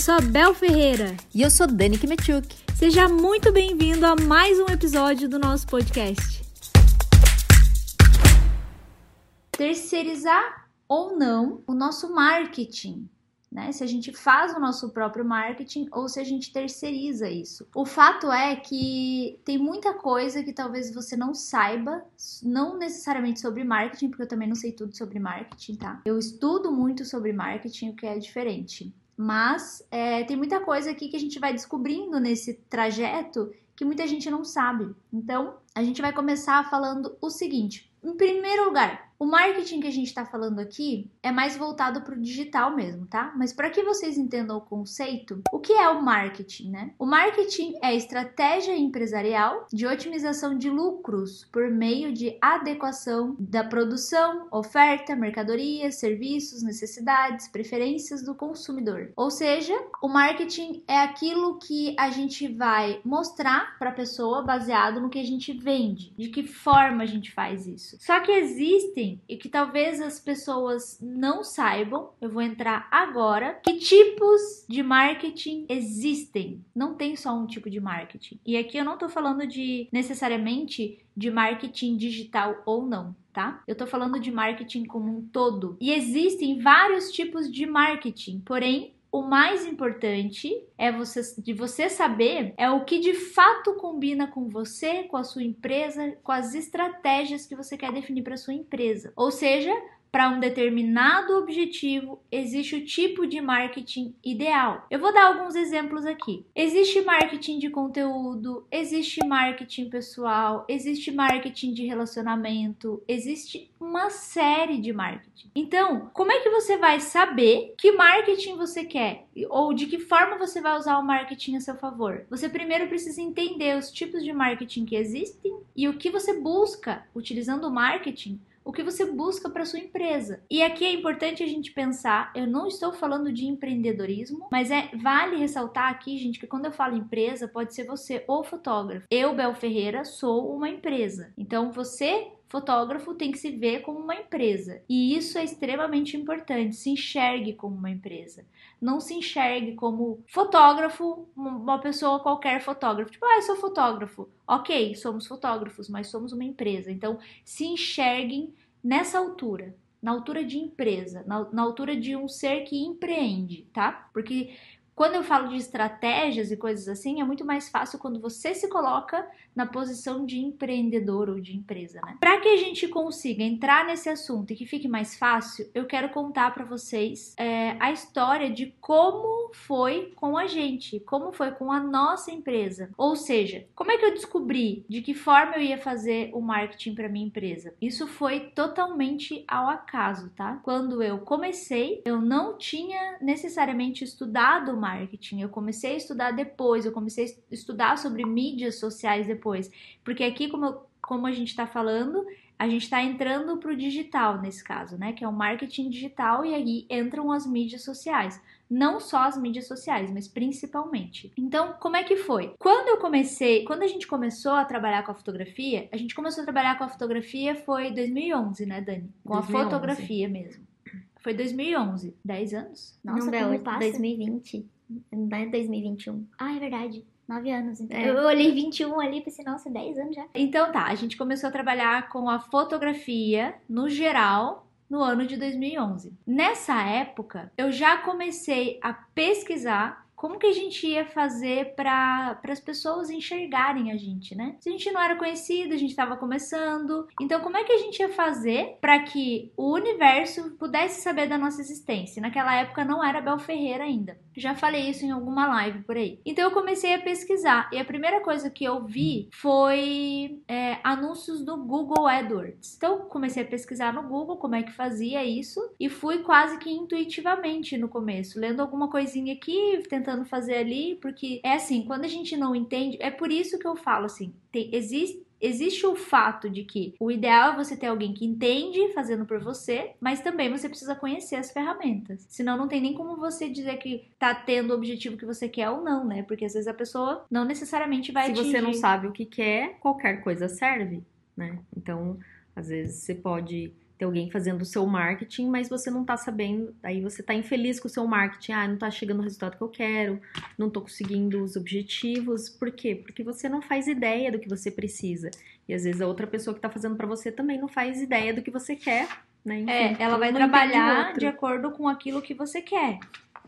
Eu sou a Bel Ferreira. E eu sou Dani Kimetchuk. Seja muito bem-vindo a mais um episódio do nosso podcast. Terceirizar ou não o nosso marketing né? Se a gente faz o nosso próprio marketing ou se a gente terceiriza isso. O fato é que tem muita coisa que talvez você não saiba, não necessariamente sobre marketing, porque eu também não sei tudo sobre marketing, tá? Eu estudo muito sobre marketing, o que é diferente. Mas é, tem muita coisa aqui que a gente vai descobrindo nesse trajeto que muita gente não sabe. Então, a gente vai começar falando o seguinte: em primeiro lugar, o marketing que a gente está falando aqui é mais voltado para o digital mesmo, tá? Mas para que vocês entendam o conceito, o que é o marketing, né? O marketing é estratégia empresarial de otimização de lucros por meio de adequação da produção, oferta, mercadoria, serviços, necessidades, preferências do consumidor. Ou seja, o marketing é aquilo que a gente vai mostrar para a pessoa baseado no que a gente vende, de que forma a gente faz isso. Só que existem e que talvez as pessoas não saibam, eu vou entrar agora, que tipos de marketing existem. Não tem só um tipo de marketing. E aqui eu não tô falando de necessariamente de marketing digital ou não, tá? Eu tô falando de marketing como um todo. E existem vários tipos de marketing, porém o mais importante é você, de você saber é o que de fato combina com você, com a sua empresa, com as estratégias que você quer definir para sua empresa. Ou seja, para um determinado objetivo, existe o tipo de marketing ideal. Eu vou dar alguns exemplos aqui. Existe marketing de conteúdo, existe marketing pessoal, existe marketing de relacionamento, existe uma série de marketing. Então, como é que você vai saber que marketing você quer ou de que forma você vai usar o marketing a seu favor? Você primeiro precisa entender os tipos de marketing que existem e o que você busca utilizando o marketing o que você busca para sua empresa. E aqui é importante a gente pensar, eu não estou falando de empreendedorismo, mas é vale ressaltar aqui, gente, que quando eu falo empresa, pode ser você ou fotógrafo. Eu, Bel Ferreira, sou uma empresa. Então você fotógrafo tem que se ver como uma empresa. E isso é extremamente importante. Se enxergue como uma empresa. Não se enxergue como fotógrafo, uma pessoa qualquer fotógrafo. Tipo, ah, eu sou fotógrafo. Ok, somos fotógrafos, mas somos uma empresa. Então, se enxerguem nessa altura. Na altura de empresa, na, na altura de um ser que empreende, tá? Porque quando eu falo de estratégias e coisas assim, é muito mais fácil quando você se coloca na posição de empreendedor ou de empresa, né? Para que a gente consiga entrar nesse assunto e que fique mais fácil, eu quero contar para vocês é, a história de como foi com a gente, como foi com a nossa empresa. Ou seja, como é que eu descobri de que forma eu ia fazer o marketing para minha empresa? Isso foi totalmente ao acaso, tá? Quando eu comecei, eu não tinha necessariamente estudado marketing. Eu comecei a estudar depois, eu comecei a estudar sobre mídias sociais depois. Porque aqui, como, eu, como a gente está falando, a gente está entrando para o digital nesse caso, né? Que é o marketing digital e aí entram as mídias sociais. Não só as mídias sociais, mas principalmente. Então, como é que foi? Quando eu comecei, quando a gente começou a trabalhar com a fotografia, a gente começou a trabalhar com a fotografia foi 2011, né, Dani? Com 2011. a fotografia mesmo. Foi 2011. 10 anos? Nossa, Não, como passa? 2020. Não é 2021. Ah, é verdade. Nove anos, então. É. Eu olhei 21 ali e pensei, nossa, 10 anos já. Então tá, a gente começou a trabalhar com a fotografia no geral no ano de 2011. Nessa época, eu já comecei a pesquisar como que a gente ia fazer para as pessoas enxergarem a gente, né? Se a gente não era conhecido, a gente estava começando. Então, como é que a gente ia fazer para que o universo pudesse saber da nossa existência? Naquela época não era Bel Ferreira ainda. Já falei isso em alguma live por aí. Então eu comecei a pesquisar e a primeira coisa que eu vi foi é, anúncios do Google AdWords. Então comecei a pesquisar no Google como é que fazia isso e fui quase que intuitivamente no começo, lendo alguma coisinha aqui, tentando tentando fazer ali, porque é assim, quando a gente não entende, é por isso que eu falo assim, tem, existe existe o fato de que o ideal é você ter alguém que entende fazendo por você, mas também você precisa conhecer as ferramentas. Senão não tem nem como você dizer que tá tendo o objetivo que você quer ou não, né? Porque às vezes a pessoa não necessariamente vai Se atingir. você não sabe o que quer, qualquer coisa serve, né? Então, às vezes você pode ter alguém fazendo o seu marketing, mas você não tá sabendo, aí você tá infeliz com o seu marketing, ah, não tá chegando o resultado que eu quero, não tô conseguindo os objetivos. Por quê? Porque você não faz ideia do que você precisa. E às vezes a outra pessoa que tá fazendo para você também não faz ideia do que você quer, né? Enfim, é, ela vai trabalhar de acordo com aquilo que você quer.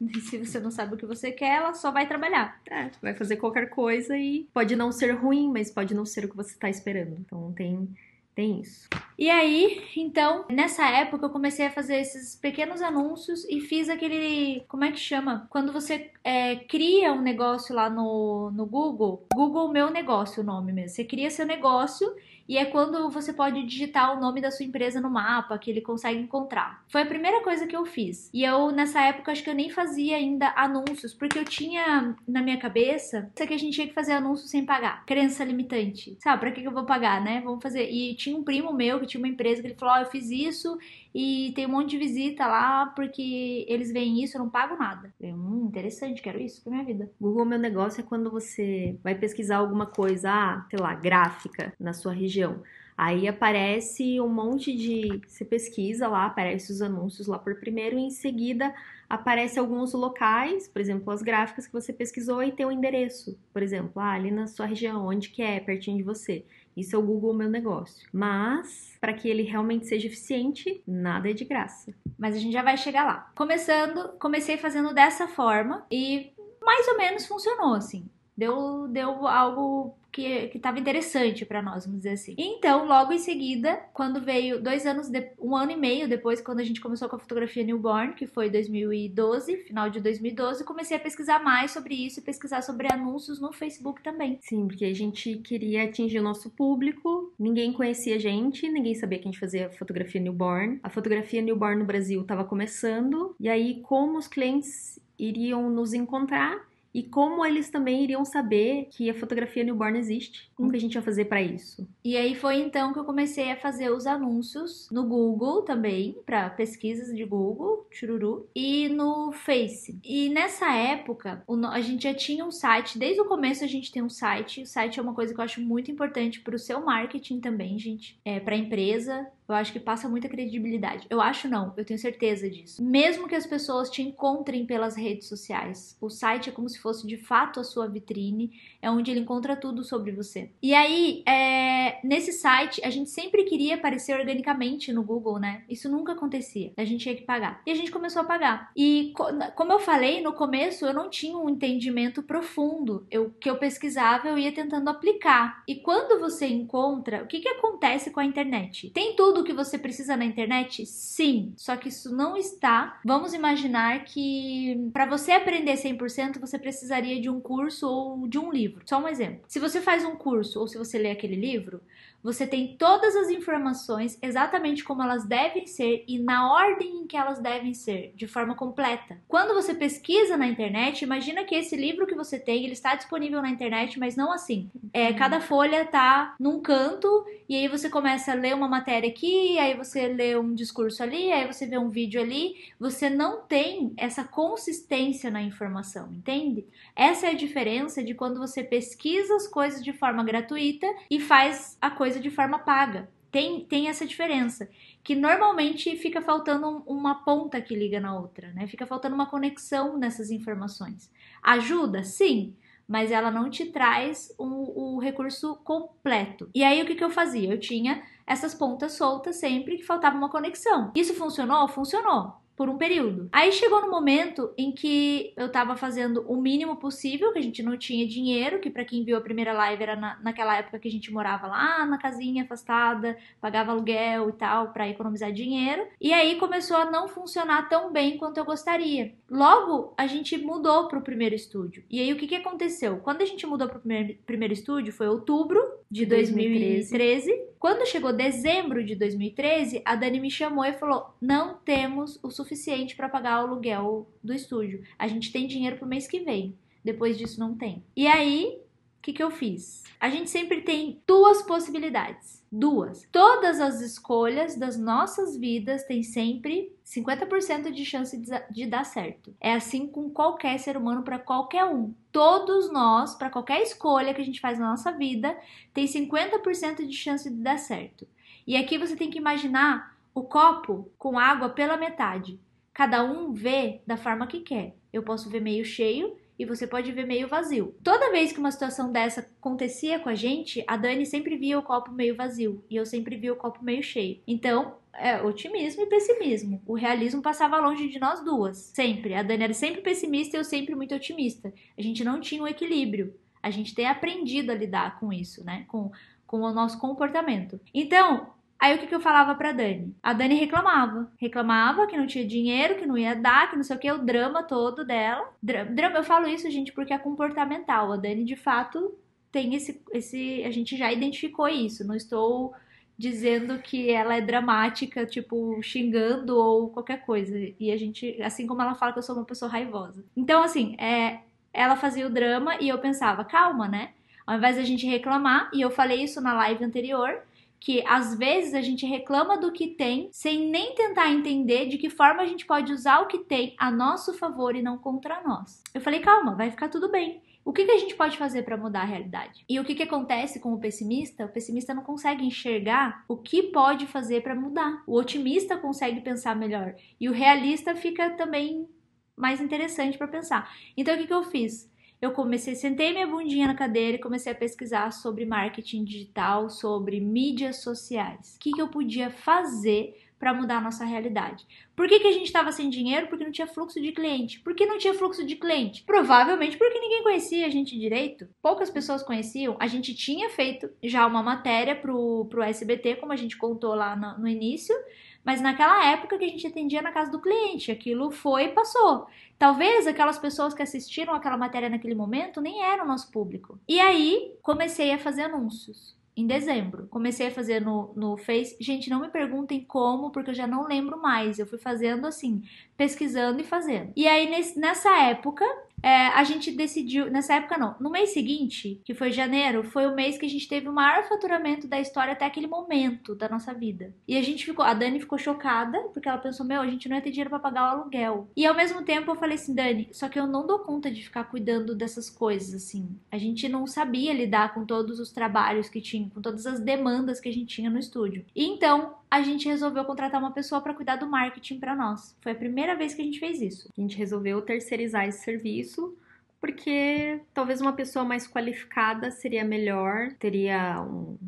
E se você não sabe o que você quer, ela só vai trabalhar. É, vai fazer qualquer coisa e pode não ser ruim, mas pode não ser o que você tá esperando. Então tem tem isso. E aí, então, nessa época eu comecei a fazer esses pequenos anúncios e fiz aquele. Como é que chama? Quando você é, cria um negócio lá no, no Google, Google Meu Negócio, o nome mesmo. Você cria seu negócio e é quando você pode digitar o nome da sua empresa no mapa, que ele consegue encontrar. Foi a primeira coisa que eu fiz. E eu, nessa época, acho que eu nem fazia ainda anúncios, porque eu tinha na minha cabeça que a gente tinha que fazer anúncios sem pagar. Crença limitante. Sabe, pra que eu vou pagar, né? Vamos fazer. E tinha um primo meu que tinha uma empresa que ele falou: Ó, oh, eu fiz isso e tem um monte de visita lá porque eles veem isso, eu não pago nada. Eu, hum, interessante, quero isso pra minha vida. Google Meu Negócio é quando você vai pesquisar alguma coisa, ah, sei lá, gráfica na sua região. Aí aparece um monte de. Você pesquisa lá, aparece os anúncios lá por primeiro, e em seguida aparece alguns locais, por exemplo, as gráficas que você pesquisou e tem o um endereço. Por exemplo, ah, ali na sua região, onde que é, pertinho de você. Isso é o Google Meu Negócio. Mas, para que ele realmente seja eficiente, nada é de graça. Mas a gente já vai chegar lá. Começando, comecei fazendo dessa forma e mais ou menos funcionou assim. Deu, deu algo que estava interessante para nós, vamos dizer assim. Então, logo em seguida, quando veio dois anos, de, um ano e meio depois, quando a gente começou com a fotografia newborn, que foi 2012, final de 2012, comecei a pesquisar mais sobre isso e pesquisar sobre anúncios no Facebook também. Sim, porque a gente queria atingir o nosso público, ninguém conhecia a gente, ninguém sabia que a gente fazia fotografia newborn. A fotografia newborn no Brasil estava começando, e aí como os clientes iriam nos encontrar e como eles também iriam saber que a fotografia newborn existe? Como que a gente ia fazer para isso? E aí foi então que eu comecei a fazer os anúncios no Google também, para pesquisas de Google, chururu, e no Face. E nessa época, a gente já tinha um site, desde o começo a gente tem um site. O site é uma coisa que eu acho muito importante para o seu marketing também, gente, é para a empresa, eu acho que passa muita credibilidade. Eu acho não, eu tenho certeza disso. Mesmo que as pessoas te encontrem pelas redes sociais, o site é como se fosse de fato a sua vitrine, é onde ele encontra tudo sobre você. E aí, é, nesse site, a gente sempre queria aparecer organicamente no Google, né? Isso nunca acontecia. A gente tinha que pagar. E a gente começou a pagar. E como eu falei no começo, eu não tinha um entendimento profundo. Eu que eu pesquisava, eu ia tentando aplicar. E quando você encontra, o que que acontece com a internet? Tem tudo que você precisa na internet? Sim, só que isso não está. Vamos imaginar que para você aprender 100%, você precisaria de um curso ou de um livro. Só um exemplo. Se você faz um curso ou se você lê aquele livro, você tem todas as informações exatamente como elas devem ser e na ordem em que elas devem ser, de forma completa. Quando você pesquisa na internet, imagina que esse livro que você tem, ele está disponível na internet, mas não assim. É, uhum. cada folha tá num canto e aí você começa a ler uma matéria aqui, aí você lê um discurso ali, aí você vê um vídeo ali. Você não tem essa consistência na informação, entende? Essa é a diferença de quando você pesquisa as coisas de forma gratuita e faz a coisa de forma paga. Tem, tem essa diferença, que normalmente fica faltando uma ponta que liga na outra, né? Fica faltando uma conexão nessas informações. Ajuda? Sim, mas ela não te traz o, o recurso completo. E aí o que, que eu fazia? Eu tinha essas pontas soltas sempre que faltava uma conexão. Isso funcionou? Funcionou por um período. Aí chegou no momento em que eu tava fazendo o mínimo possível, que a gente não tinha dinheiro, que para quem viu a primeira live era na, naquela época que a gente morava lá na casinha afastada, pagava aluguel e tal, para economizar dinheiro. E aí começou a não funcionar tão bem quanto eu gostaria. Logo, a gente mudou pro primeiro estúdio. E aí o que que aconteceu? Quando a gente mudou pro primeiro, primeiro estúdio, foi outubro de 2013. 2013. Quando chegou dezembro de 2013, a Dani me chamou e falou: "Não temos o suficiente para pagar o aluguel do estúdio. A gente tem dinheiro pro mês que vem. Depois disso não tem". E aí, o que que eu fiz? A gente sempre tem duas possibilidades Duas. Todas as escolhas das nossas vidas têm sempre 50% de chance de dar certo. É assim com qualquer ser humano para qualquer um. Todos nós, para qualquer escolha que a gente faz na nossa vida, tem 50% de chance de dar certo. E aqui você tem que imaginar o copo com água pela metade. Cada um vê da forma que quer. Eu posso ver meio cheio e você pode ver meio vazio. Toda vez que uma situação dessa acontecia com a gente, a Dani sempre via o copo meio vazio e eu sempre via o copo meio cheio. Então, é otimismo e pessimismo. O realismo passava longe de nós duas, sempre. A Dani era sempre pessimista e eu sempre muito otimista. A gente não tinha um equilíbrio. A gente tem aprendido a lidar com isso, né? Com, com o nosso comportamento. Então, Aí o que, que eu falava pra Dani? A Dani reclamava. Reclamava que não tinha dinheiro, que não ia dar, que não sei o que, o drama todo dela. Drama, eu falo isso, gente, porque é comportamental. A Dani, de fato, tem esse. esse a gente já identificou isso. Não estou dizendo que ela é dramática, tipo, xingando ou qualquer coisa. E a gente, assim como ela fala que eu sou uma pessoa raivosa. Então, assim, é, ela fazia o drama e eu pensava, calma, né? Ao invés da gente reclamar, e eu falei isso na live anterior, que às vezes a gente reclama do que tem sem nem tentar entender de que forma a gente pode usar o que tem a nosso favor e não contra nós. Eu falei, calma, vai ficar tudo bem. O que, que a gente pode fazer para mudar a realidade? E o que, que acontece com o pessimista? O pessimista não consegue enxergar o que pode fazer para mudar. O otimista consegue pensar melhor. E o realista fica também mais interessante para pensar. Então o que, que eu fiz? Eu comecei, sentei minha bundinha na cadeira e comecei a pesquisar sobre marketing digital, sobre mídias sociais. O que, que eu podia fazer para mudar a nossa realidade. Por que, que a gente estava sem dinheiro? Porque não tinha fluxo de cliente. Por que não tinha fluxo de cliente? Provavelmente porque ninguém conhecia a gente direito. Poucas pessoas conheciam. A gente tinha feito já uma matéria pro, pro SBT, como a gente contou lá no, no início, mas naquela época que a gente atendia na casa do cliente, aquilo foi e passou. Talvez aquelas pessoas que assistiram aquela matéria naquele momento nem eram nosso público. E aí comecei a fazer anúncios em dezembro. Comecei a fazer no, no Face. Gente, não me perguntem como, porque eu já não lembro mais. Eu fui fazendo assim, pesquisando e fazendo. E aí, nesse, nessa época, é, a gente decidiu. Nessa época, não. No mês seguinte, que foi janeiro, foi o mês que a gente teve o maior faturamento da história até aquele momento da nossa vida. E a gente ficou. A Dani ficou chocada, porque ela pensou: meu, a gente não ia ter dinheiro pra pagar o aluguel. E ao mesmo tempo, eu falei assim: Dani, só que eu não dou conta de ficar cuidando dessas coisas, assim. A gente não sabia lidar com todos os trabalhos que tinha, com todas as demandas que a gente tinha no estúdio. E então, a gente resolveu contratar uma pessoa para cuidar do marketing para nós. Foi a primeira vez que a gente fez isso. A gente resolveu terceirizar esse serviço porque talvez uma pessoa mais qualificada seria melhor, teria um,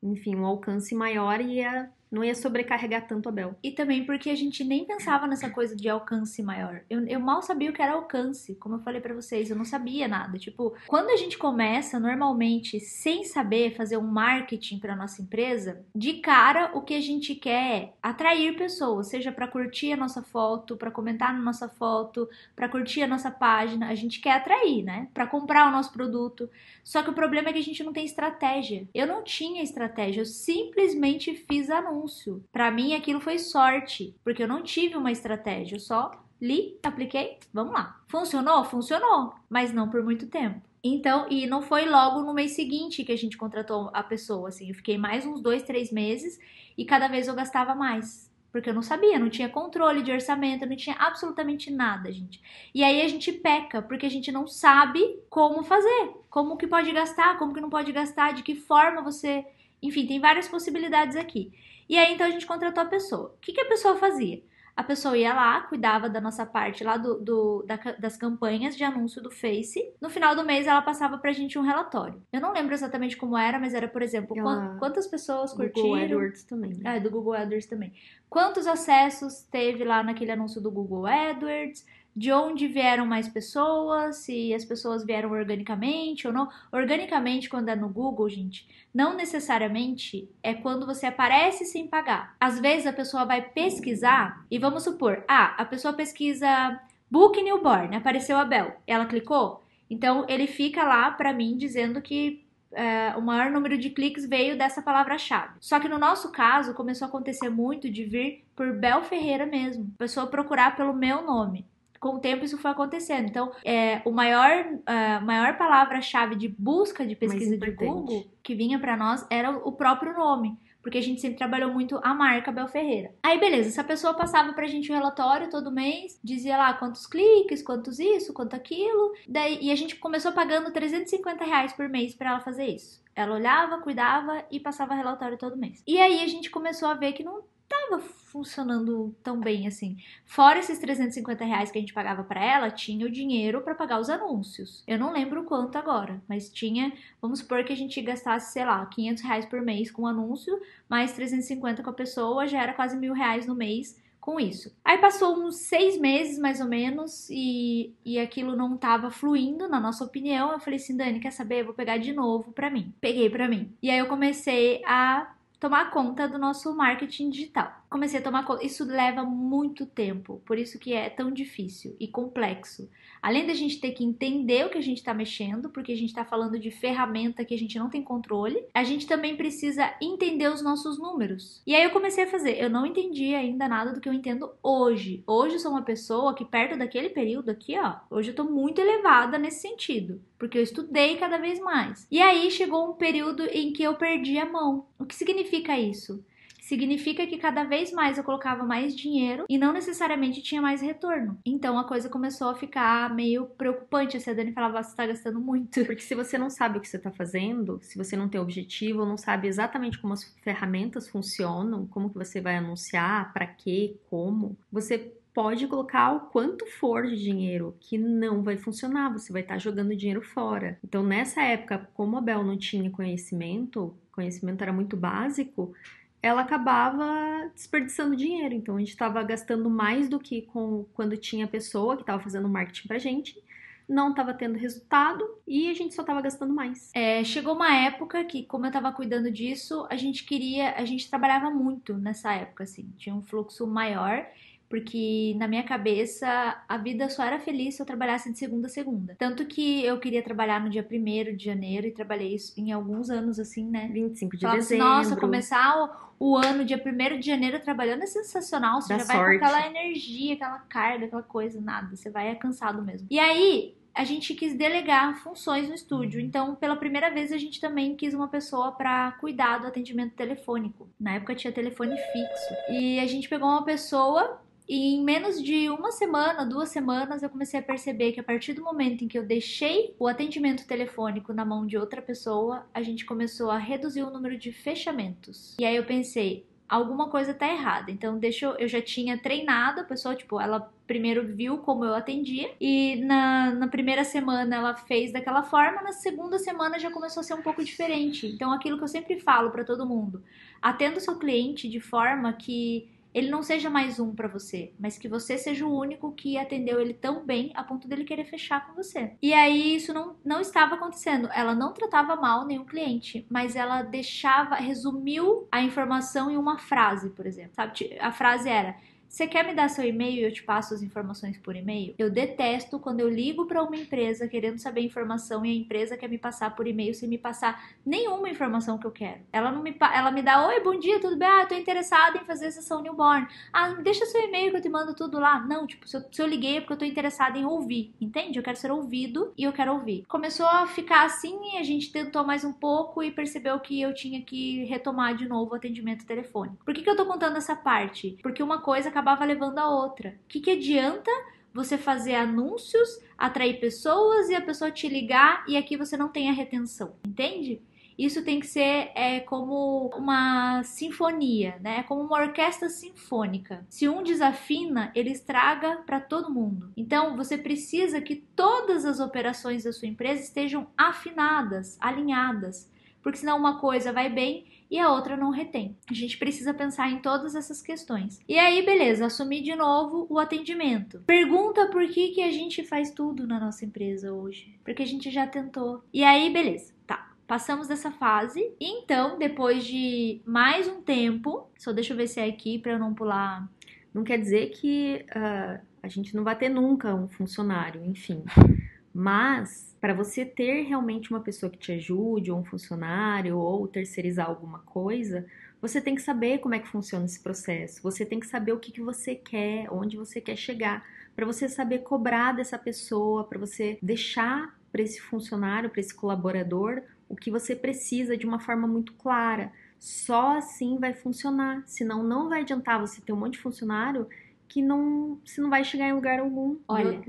enfim, um alcance maior e ia não ia sobrecarregar tanto a Bel. E também porque a gente nem pensava nessa coisa de alcance maior. Eu, eu mal sabia o que era alcance, como eu falei para vocês, eu não sabia nada. Tipo, quando a gente começa normalmente sem saber fazer um marketing para nossa empresa, de cara o que a gente quer é atrair pessoas, seja para curtir a nossa foto, para comentar na nossa foto, para curtir a nossa página, a gente quer atrair, né? Para comprar o nosso produto. Só que o problema é que a gente não tem estratégia. Eu não tinha estratégia, eu simplesmente fiz anúncio anúncio. Para mim aquilo foi sorte, porque eu não tive uma estratégia, eu só li, apliquei, vamos lá. Funcionou? Funcionou, mas não por muito tempo. Então, e não foi logo no mês seguinte que a gente contratou a pessoa, assim, eu fiquei mais uns dois, três meses e cada vez eu gastava mais. Porque eu não sabia, não tinha controle de orçamento, não tinha absolutamente nada, gente. E aí a gente peca, porque a gente não sabe como fazer, como que pode gastar, como que não pode gastar, de que forma você. Enfim, tem várias possibilidades aqui. E aí então a gente contratou a pessoa. O que, que a pessoa fazia? A pessoa ia lá, cuidava da nossa parte lá do, do da, das campanhas de anúncio do Face. No final do mês, ela passava pra gente um relatório. Eu não lembro exatamente como era, mas era, por exemplo, ela... quantas pessoas curtiram. Google AdWords também. Né? É, do Google AdWords também. Quantos acessos teve lá naquele anúncio do Google AdWords? De onde vieram mais pessoas, se as pessoas vieram organicamente ou não. Organicamente, quando é no Google, gente, não necessariamente é quando você aparece sem pagar. Às vezes a pessoa vai pesquisar e vamos supor, ah, a pessoa pesquisa Book Newborn, apareceu a Bel, ela clicou, então ele fica lá para mim dizendo que é, o maior número de cliques veio dessa palavra-chave. Só que no nosso caso começou a acontecer muito de vir por Bel Ferreira mesmo, a pessoa procurar pelo meu nome com o tempo isso foi acontecendo. Então, é, o maior, uh, maior palavra-chave de busca de pesquisa de Google que vinha para nós era o próprio nome. Porque a gente sempre trabalhou muito a marca Bel Ferreira. Aí, beleza, essa pessoa passava pra gente um relatório todo mês, dizia lá quantos cliques, quantos isso, quanto aquilo. Daí, e a gente começou pagando 350 reais por mês para ela fazer isso. Ela olhava, cuidava e passava relatório todo mês. E aí a gente começou a ver que não tava funcionando tão bem assim. Fora esses 350 reais que a gente pagava para ela, tinha o dinheiro para pagar os anúncios. Eu não lembro quanto agora, mas tinha, vamos supor que a gente gastasse, sei lá, 500 reais por mês com anúncio, mais 350 com a pessoa, já era quase mil reais no mês com isso. Aí passou uns seis meses, mais ou menos, e, e aquilo não tava fluindo, na nossa opinião. Eu falei assim, Dani, quer saber? Eu vou pegar de novo pra mim. Peguei pra mim. E aí eu comecei a tomar conta do nosso marketing digital comecei a tomar. Isso leva muito tempo, por isso que é tão difícil e complexo. Além da gente ter que entender o que a gente está mexendo, porque a gente está falando de ferramenta que a gente não tem controle, a gente também precisa entender os nossos números. E aí eu comecei a fazer. Eu não entendi ainda nada do que eu entendo hoje. Hoje eu sou uma pessoa que perto daquele período aqui, ó, hoje eu tô muito elevada nesse sentido, porque eu estudei cada vez mais. E aí chegou um período em que eu perdi a mão. O que significa isso? Significa que cada vez mais eu colocava mais dinheiro e não necessariamente tinha mais retorno. Então a coisa começou a ficar meio preocupante. Assim, a Dani falava, você tá gastando muito. Porque se você não sabe o que você tá fazendo, se você não tem objetivo, não sabe exatamente como as ferramentas funcionam, como que você vai anunciar, para quê, como, você pode colocar o quanto for de dinheiro que não vai funcionar, você vai estar tá jogando dinheiro fora. Então, nessa época, como a Bel não tinha conhecimento, conhecimento era muito básico, ela acabava desperdiçando dinheiro. Então a gente estava gastando mais do que com quando tinha pessoa que estava fazendo marketing pra gente. Não estava tendo resultado e a gente só estava gastando mais. É, chegou uma época que, como eu estava cuidando disso, a gente queria, a gente trabalhava muito nessa época, assim, tinha um fluxo maior porque na minha cabeça a vida só era feliz se eu trabalhasse de segunda a segunda. Tanto que eu queria trabalhar no dia 1 de janeiro e trabalhei isso em alguns anos, assim, né? 25 de assim, dezembro. Nossa, começar o, o, ano dia 1 de janeiro trabalhando é sensacional. Você Dá já vai sorte. com aquela energia, aquela carga, aquela coisa, nada. Você vai é cansado mesmo. E aí, a gente quis delegar funções no estúdio. Então, pela primeira vez, a gente também quis uma pessoa para cuidar do atendimento telefônico. Na época tinha telefone fixo. E a gente pegou uma pessoa e em menos de uma semana, duas semanas, eu comecei a perceber que a partir do momento em que eu deixei o atendimento telefônico na mão de outra pessoa, a gente começou a reduzir o número de fechamentos. E aí eu pensei, alguma coisa tá errada. Então, deixa eu, eu já tinha treinado a pessoa, tipo, ela primeiro viu como eu atendia e na, na primeira semana ela fez daquela forma, na segunda semana já começou a ser um pouco diferente. Então, aquilo que eu sempre falo para todo mundo, atenda o seu cliente de forma que ele não seja mais um para você, mas que você seja o único que atendeu ele tão bem a ponto dele querer fechar com você. E aí isso não, não estava acontecendo. Ela não tratava mal nenhum cliente, mas ela deixava, resumiu a informação em uma frase, por exemplo. Sabe? A frase era: você quer me dar seu e-mail e eu te passo as informações por e-mail? Eu detesto quando eu ligo para uma empresa querendo saber informação e a empresa quer me passar por e-mail sem me passar nenhuma informação que eu quero. Ela não me ela me dá: "Oi, bom dia, tudo bem? Ah, tô interessada em fazer sessão newborn. Ah, deixa seu e-mail que eu te mando tudo lá". Não, tipo, se eu, se eu liguei é porque eu tô interessada em ouvir, entende? Eu quero ser ouvido e eu quero ouvir. Começou a ficar assim e a gente tentou mais um pouco e percebeu que eu tinha que retomar de novo o atendimento telefônico. Por que, que eu tô contando essa parte? Porque uma coisa acabava levando a outra. O que, que adianta você fazer anúncios, atrair pessoas e a pessoa te ligar e aqui você não tem a retenção, entende? Isso tem que ser é, como uma sinfonia, né? É como uma orquestra sinfônica. Se um desafina, ele estraga para todo mundo. Então, você precisa que todas as operações da sua empresa estejam afinadas, alinhadas, porque senão uma coisa vai bem e a outra não retém. A gente precisa pensar em todas essas questões. E aí, beleza, assumir de novo o atendimento. Pergunta por que, que a gente faz tudo na nossa empresa hoje. Porque a gente já tentou. E aí, beleza, tá. Passamos dessa fase. E então, depois de mais um tempo, só deixa eu ver se é aqui para eu não pular. Não quer dizer que uh, a gente não vai ter nunca um funcionário, enfim. Mas para você ter realmente uma pessoa que te ajude, ou um funcionário, ou terceirizar alguma coisa, você tem que saber como é que funciona esse processo. Você tem que saber o que, que você quer, onde você quer chegar, para você saber cobrar dessa pessoa, para você deixar para esse funcionário, para esse colaborador, o que você precisa de uma forma muito clara. Só assim vai funcionar. Senão não vai adiantar você ter um monte de funcionário que não, você não vai chegar em lugar algum. Olha,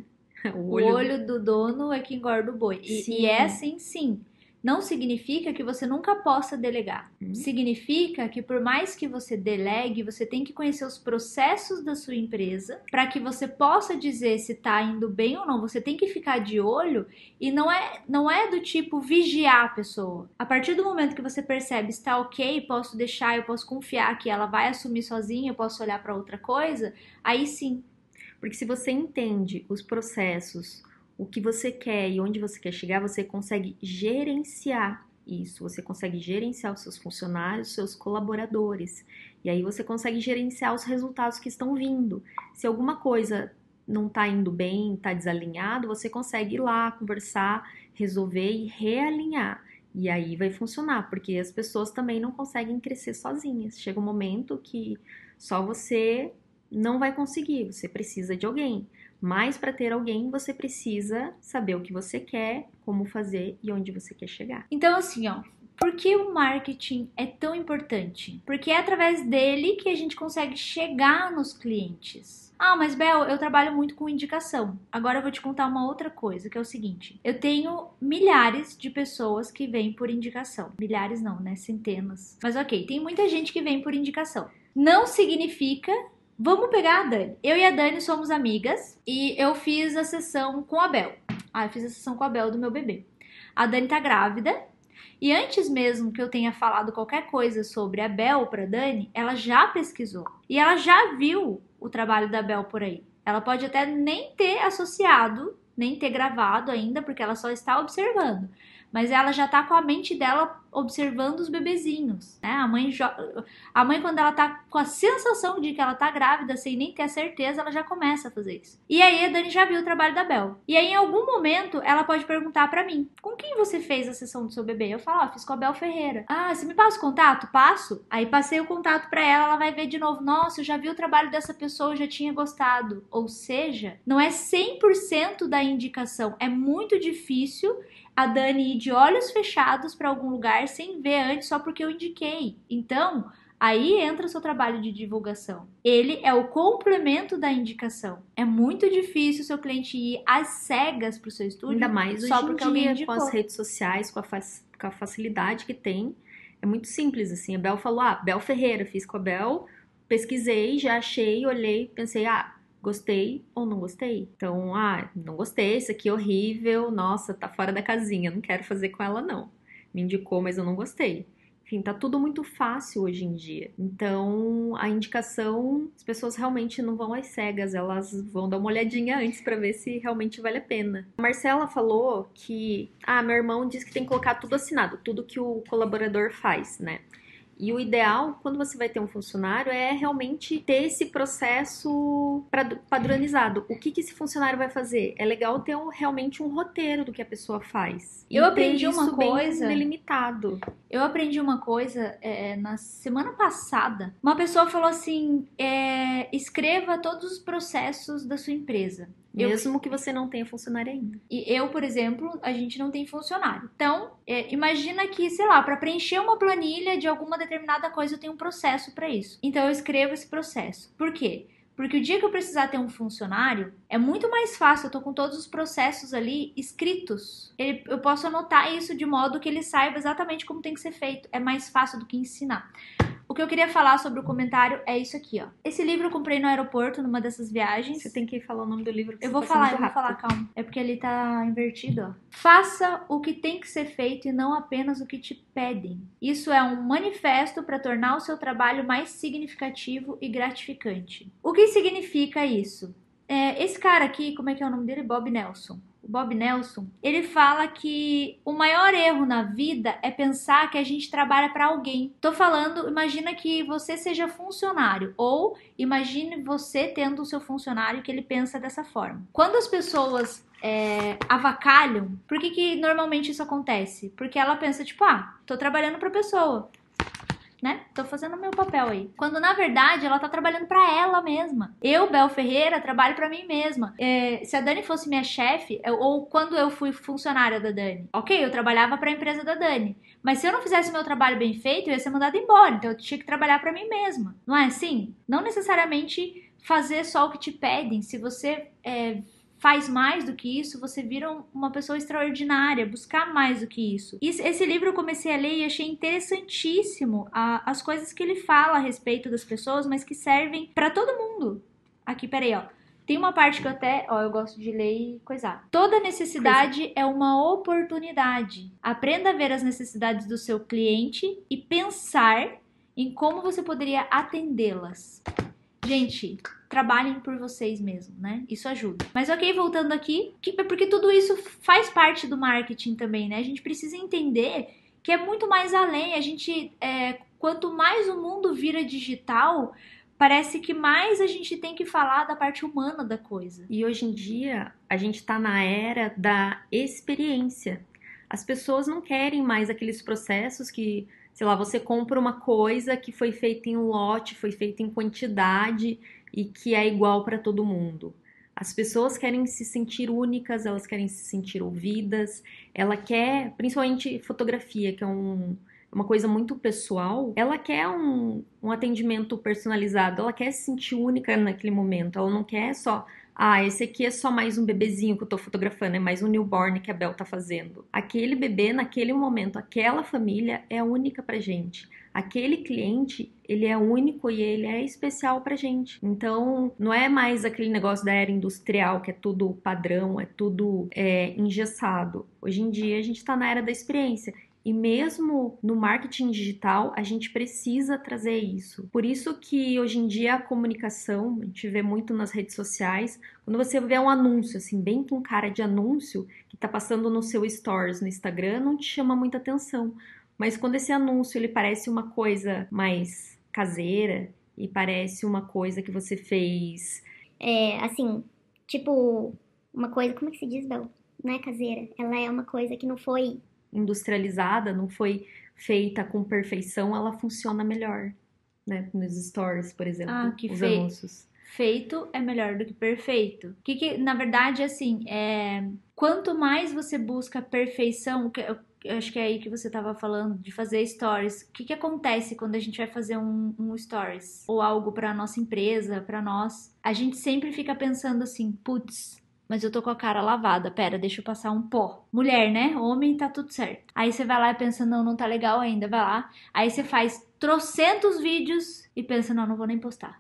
o olho... o olho do dono é que engorda o boi. E, e, é assim, sim. não significa que você nunca possa delegar. Uhum. Significa que por mais que você delegue, você tem que conhecer os processos da sua empresa para que você possa dizer se está indo bem ou não. Você tem que ficar de olho e não é não é do tipo vigiar a pessoa. A partir do momento que você percebe está ok, posso deixar, eu posso confiar que ela vai assumir sozinha, eu posso olhar para outra coisa, aí sim. Porque se você entende os processos, o que você quer e onde você quer chegar, você consegue gerenciar isso. Você consegue gerenciar os seus funcionários, os seus colaboradores. E aí você consegue gerenciar os resultados que estão vindo. Se alguma coisa não está indo bem, está desalinhado, você consegue ir lá conversar, resolver e realinhar. E aí vai funcionar, porque as pessoas também não conseguem crescer sozinhas. Chega um momento que só você não vai conseguir, você precisa de alguém. Mas para ter alguém, você precisa saber o que você quer, como fazer e onde você quer chegar. Então, assim, ó, por que o marketing é tão importante? Porque é através dele que a gente consegue chegar nos clientes. Ah, mas Bel, eu trabalho muito com indicação. Agora eu vou te contar uma outra coisa, que é o seguinte: eu tenho milhares de pessoas que vêm por indicação. Milhares não, né? Centenas. Mas ok, tem muita gente que vem por indicação. Não significa Vamos pegar a Dani. Eu e a Dani somos amigas e eu fiz a sessão com a Bel. Ah, eu fiz a sessão com a Bel do meu bebê. A Dani tá grávida e antes mesmo que eu tenha falado qualquer coisa sobre a Bel para Dani, ela já pesquisou e ela já viu o trabalho da Bel por aí. Ela pode até nem ter associado, nem ter gravado ainda, porque ela só está observando mas ela já tá com a mente dela observando os bebezinhos, né? A mãe, a mãe quando ela tá com a sensação de que ela tá grávida, sem nem ter certeza, ela já começa a fazer isso. E aí a Dani já viu o trabalho da Bel. E aí em algum momento ela pode perguntar para mim: "Com quem você fez a sessão do seu bebê?" Eu falo: "Ah, fiz com a Bel Ferreira". "Ah, você me passa o contato?" "Passo". Aí passei o contato para ela, ela vai ver de novo: "Nossa, eu já vi o trabalho dessa pessoa, eu já tinha gostado". Ou seja, não é 100% da indicação, é muito difícil a Dani ir de olhos fechados para algum lugar sem ver antes só porque eu indiquei. Então, aí entra o seu trabalho de divulgação. Ele é o complemento da indicação. É muito difícil o seu cliente ir às cegas para o seu estúdio. Ainda mais hoje só porque em dia, alguém com as redes sociais, com a, com a facilidade que tem. É muito simples, assim. A Bel falou, ah, Bel Ferreira, fiz com a Bel, pesquisei, já achei, olhei, pensei, ah, gostei ou não gostei. Então, ah, não gostei, isso aqui é horrível, nossa, tá fora da casinha, não quero fazer com ela não. Me indicou, mas eu não gostei. Enfim, tá tudo muito fácil hoje em dia. Então, a indicação, as pessoas realmente não vão às cegas, elas vão dar uma olhadinha antes para ver se realmente vale a pena. A Marcela falou que, ah, meu irmão disse que tem que colocar tudo assinado, tudo que o colaborador faz, né? E o ideal, quando você vai ter um funcionário, é realmente ter esse processo padronizado. O que, que esse funcionário vai fazer? É legal ter um, realmente um roteiro do que a pessoa faz. Eu aprendi uma coisa. delimitado. Eu aprendi uma coisa é, na semana passada. Uma pessoa falou assim: é, escreva todos os processos da sua empresa. Mesmo eu, que você não tenha funcionário ainda. E eu, por exemplo, a gente não tem funcionário. Então, é, imagina que, sei lá, para preencher uma planilha de alguma determinada coisa, eu tenho um processo para isso. Então, eu escrevo esse processo. Por quê? Porque o dia que eu precisar ter um funcionário, é muito mais fácil, eu tô com todos os processos ali escritos. Ele, eu posso anotar isso de modo que ele saiba exatamente como tem que ser feito. É mais fácil do que ensinar. O que eu queria falar sobre o comentário é isso aqui, ó. Esse livro eu comprei no aeroporto numa dessas viagens. Você tem que falar o nome do livro. eu vou tá falar, eu vou falar, calma. É porque ele tá invertido, ó. Faça o que tem que ser feito e não apenas o que te pedem. Isso é um manifesto para tornar o seu trabalho mais significativo e gratificante. O que significa isso? É, esse cara aqui, como é que é o nome dele? Bob Nelson o Bob Nelson, ele fala que o maior erro na vida é pensar que a gente trabalha para alguém. Tô falando, imagina que você seja funcionário ou imagine você tendo o seu funcionário que ele pensa dessa forma. Quando as pessoas é, avacalham, por que, que normalmente isso acontece? Porque ela pensa, tipo, ah, tô trabalhando pra pessoa né? Tô fazendo o meu papel aí. Quando na verdade ela tá trabalhando para ela mesma. Eu, Bel Ferreira, trabalho para mim mesma. É, se a Dani fosse minha chefe, ou quando eu fui funcionária da Dani, ok, eu trabalhava para a empresa da Dani. Mas se eu não fizesse meu trabalho bem feito, eu ia ser mandada embora. Então eu tinha que trabalhar para mim mesma. Não é assim? Não necessariamente fazer só o que te pedem. Se você é, faz mais do que isso, você vira uma pessoa extraordinária, buscar mais do que isso. Esse livro eu comecei a ler e achei interessantíssimo a, as coisas que ele fala a respeito das pessoas, mas que servem para todo mundo. Aqui, peraí, ó. Tem uma parte que eu até, ó, eu gosto de ler e coisar. Toda necessidade Coisa. é uma oportunidade. Aprenda a ver as necessidades do seu cliente e pensar em como você poderia atendê-las. Gente, trabalhem por vocês mesmos, né? Isso ajuda. Mas ok, voltando aqui, que, porque tudo isso faz parte do marketing também, né? A gente precisa entender que é muito mais além. A gente, é, quanto mais o mundo vira digital, parece que mais a gente tem que falar da parte humana da coisa. E hoje em dia, a gente está na era da experiência. As pessoas não querem mais aqueles processos que, sei lá, você compra uma coisa que foi feita em lote, foi feita em quantidade e que é igual para todo mundo. As pessoas querem se sentir únicas, elas querem se sentir ouvidas, ela quer, principalmente fotografia, que é um, uma coisa muito pessoal, ela quer um, um atendimento personalizado, ela quer se sentir única naquele momento, ela não quer só ah, esse aqui é só mais um bebezinho que eu tô fotografando, é mais um newborn que a Bel tá fazendo. Aquele bebê, naquele momento, aquela família é única pra gente. Aquele cliente, ele é único e ele é especial pra gente. Então, não é mais aquele negócio da era industrial, que é tudo padrão, é tudo é, engessado. Hoje em dia, a gente tá na era da experiência. E mesmo no marketing digital, a gente precisa trazer isso. Por isso que hoje em dia a comunicação, a gente vê muito nas redes sociais, quando você vê um anúncio, assim, bem com cara de anúncio, que está passando no seu stories no Instagram, não te chama muita atenção. Mas quando esse anúncio ele parece uma coisa mais caseira e parece uma coisa que você fez. É, assim, tipo, uma coisa, como é que se diz, Bel? Não é caseira. Ela é uma coisa que não foi industrializada, não foi feita com perfeição, ela funciona melhor, né? Nos stories, por exemplo, ah, que os fei anúncios. Feito é melhor do que perfeito. Que, que na verdade, assim, é quanto mais você busca perfeição, acho que é aí que você estava falando de fazer stories. O que, que acontece quando a gente vai fazer um, um stories ou algo para nossa empresa, para nós? A gente sempre fica pensando assim, putz, mas eu tô com a cara lavada. Pera, deixa eu passar um pó. Mulher, né? Homem tá tudo certo. Aí você vai lá e pensa, não, não tá legal ainda, vai lá. Aí você faz trocentos vídeos e pensa, não, não vou nem postar.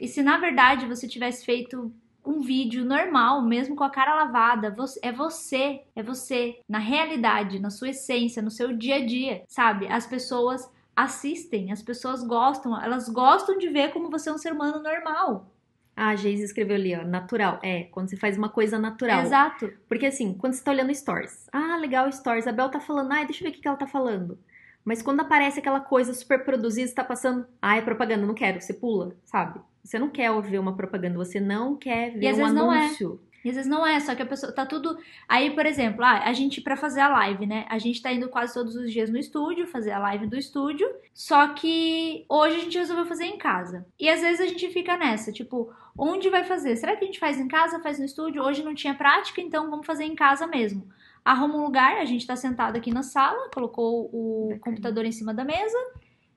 E se na verdade você tivesse feito um vídeo normal, mesmo com a cara lavada, é você, é você, na realidade, na sua essência, no seu dia a dia, sabe? As pessoas assistem, as pessoas gostam, elas gostam de ver como você é um ser humano normal. Ah, a Geise escreveu ali, ó, natural. É, quando você faz uma coisa natural. Exato. Porque assim, quando você tá olhando stories. Ah, legal, stories. A Bel tá falando, ah, deixa eu ver o que ela tá falando. Mas quando aparece aquela coisa super produzida, você tá passando, ah, é propaganda, não quero, você pula, sabe? Você não quer ouvir uma propaganda, você não quer ver um anúncio. E às vezes não é, só que a pessoa tá tudo. Aí, por exemplo, ah, a gente, para fazer a live, né? A gente tá indo quase todos os dias no estúdio, fazer a live do estúdio. Só que hoje a gente resolveu fazer em casa. E às vezes a gente fica nessa, tipo, onde vai fazer? Será que a gente faz em casa, faz no estúdio? Hoje não tinha prática, então vamos fazer em casa mesmo. Arruma um lugar, a gente tá sentado aqui na sala, colocou o computador em cima da mesa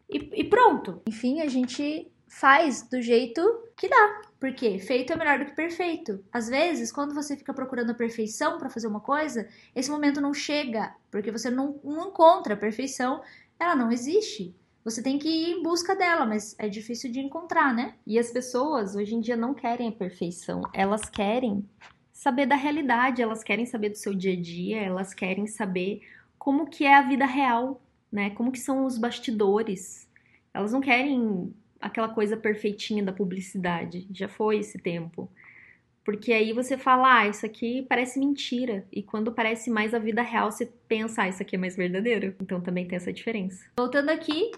e, e pronto. Enfim, a gente faz do jeito que dá. Porque feito é melhor do que perfeito. Às vezes, quando você fica procurando a perfeição para fazer uma coisa, esse momento não chega, porque você não, não encontra a perfeição, ela não existe. Você tem que ir em busca dela, mas é difícil de encontrar, né? E as pessoas hoje em dia não querem a perfeição, elas querem saber da realidade, elas querem saber do seu dia a dia, elas querem saber como que é a vida real, né? Como que são os bastidores. Elas não querem aquela coisa perfeitinha da publicidade. Já foi esse tempo. Porque aí você fala, ah, isso aqui parece mentira. E quando parece mais a vida real, você pensa, ah, isso aqui é mais verdadeiro. Então também tem essa diferença. Voltando aqui,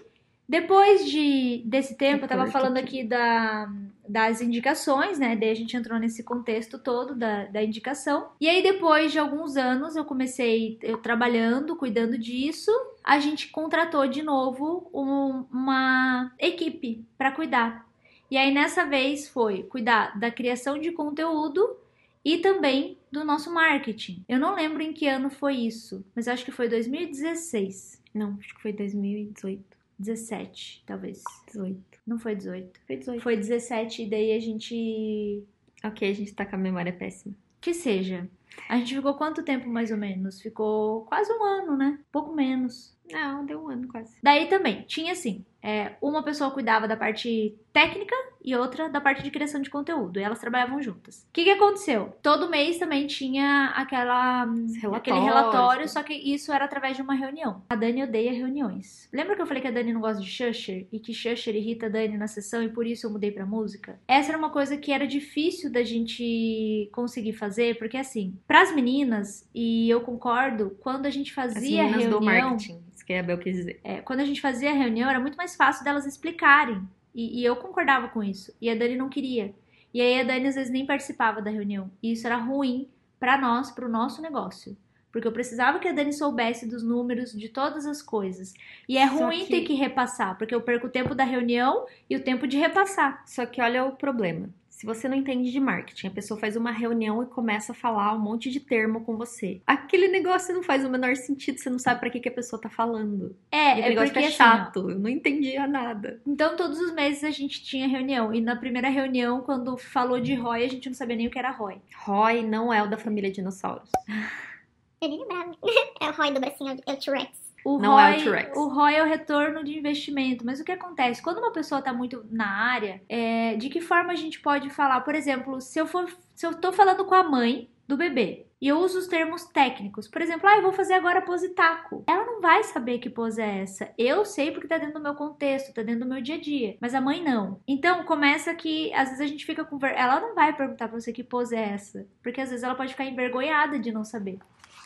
depois de, desse tempo, eu tava falando aqui da, das indicações, né? Daí a gente entrou nesse contexto todo da, da indicação. E aí, depois de alguns anos, eu comecei eu trabalhando, cuidando disso. A gente contratou de novo um, uma equipe para cuidar. E aí, nessa vez, foi cuidar da criação de conteúdo e também do nosso marketing. Eu não lembro em que ano foi isso, mas acho que foi 2016. Não, acho que foi 2018. 17, talvez. 18. Não foi 18. Foi 18. Foi 17 e daí a gente. Ok, a gente tá com a memória péssima. Que seja. A gente ficou quanto tempo mais ou menos? Ficou quase um ano, né? Pouco menos. Não, deu um ano quase. Daí também, tinha assim, é, uma pessoa cuidava da parte técnica e outra da parte de criação de conteúdo. E elas trabalhavam juntas. O que, que aconteceu? Todo mês também tinha aquela, aquele relatório, só que isso era através de uma reunião. A Dani odeia reuniões. Lembra que eu falei que a Dani não gosta de Shusher? E que Shusher irrita a Dani na sessão e por isso eu mudei pra música? Essa era uma coisa que era difícil da gente conseguir fazer, porque assim, pras meninas, e eu concordo, quando a gente fazia As reunião... do marketing, isso que a Bel quis dizer. É, quando a gente fazia a reunião, era muito mais fácil delas explicarem. E, e, eu concordava com isso. E a Dani não queria. E aí a Dani às vezes nem participava da reunião. E isso era ruim para nós, para o nosso negócio. Porque eu precisava que a Dani soubesse dos números, de todas as coisas. E é Só ruim que- ter que repassar, porque eu perco o tempo da reunião e o tempo de repassar. Só que olha o problema. Se você não entende de marketing, a pessoa faz uma reunião e começa a falar um monte de termo com você. Aquele negócio não faz o menor sentido, você não sabe pra que, que a pessoa tá falando. É, E aquele é negócio porque fica assim, chato. eu não entendia nada. Então, todos os meses a gente tinha reunião. E na primeira reunião, quando falou de ROI, a gente não sabia nem o que era ROI. Roy não é o da família dinossauros. Eu nem lembrava. É o Roy do bracinho, é o T-Rex. O Não é o ROI, T-Rex. o ROI é o retorno de investimento. Mas o que acontece? Quando uma pessoa está muito na área, é, de que forma a gente pode falar? Por exemplo, se eu for, se eu tô falando com a mãe do bebê e eu uso os termos técnicos, por exemplo, ah, eu vou fazer agora pose taco. Ela não vai saber que pose é essa. Eu sei porque tá dentro do meu contexto, tá dentro do meu dia a dia, mas a mãe não. Então começa que às vezes a gente fica com ver... ela não vai perguntar pra você que pose é essa, porque às vezes ela pode ficar envergonhada de não saber.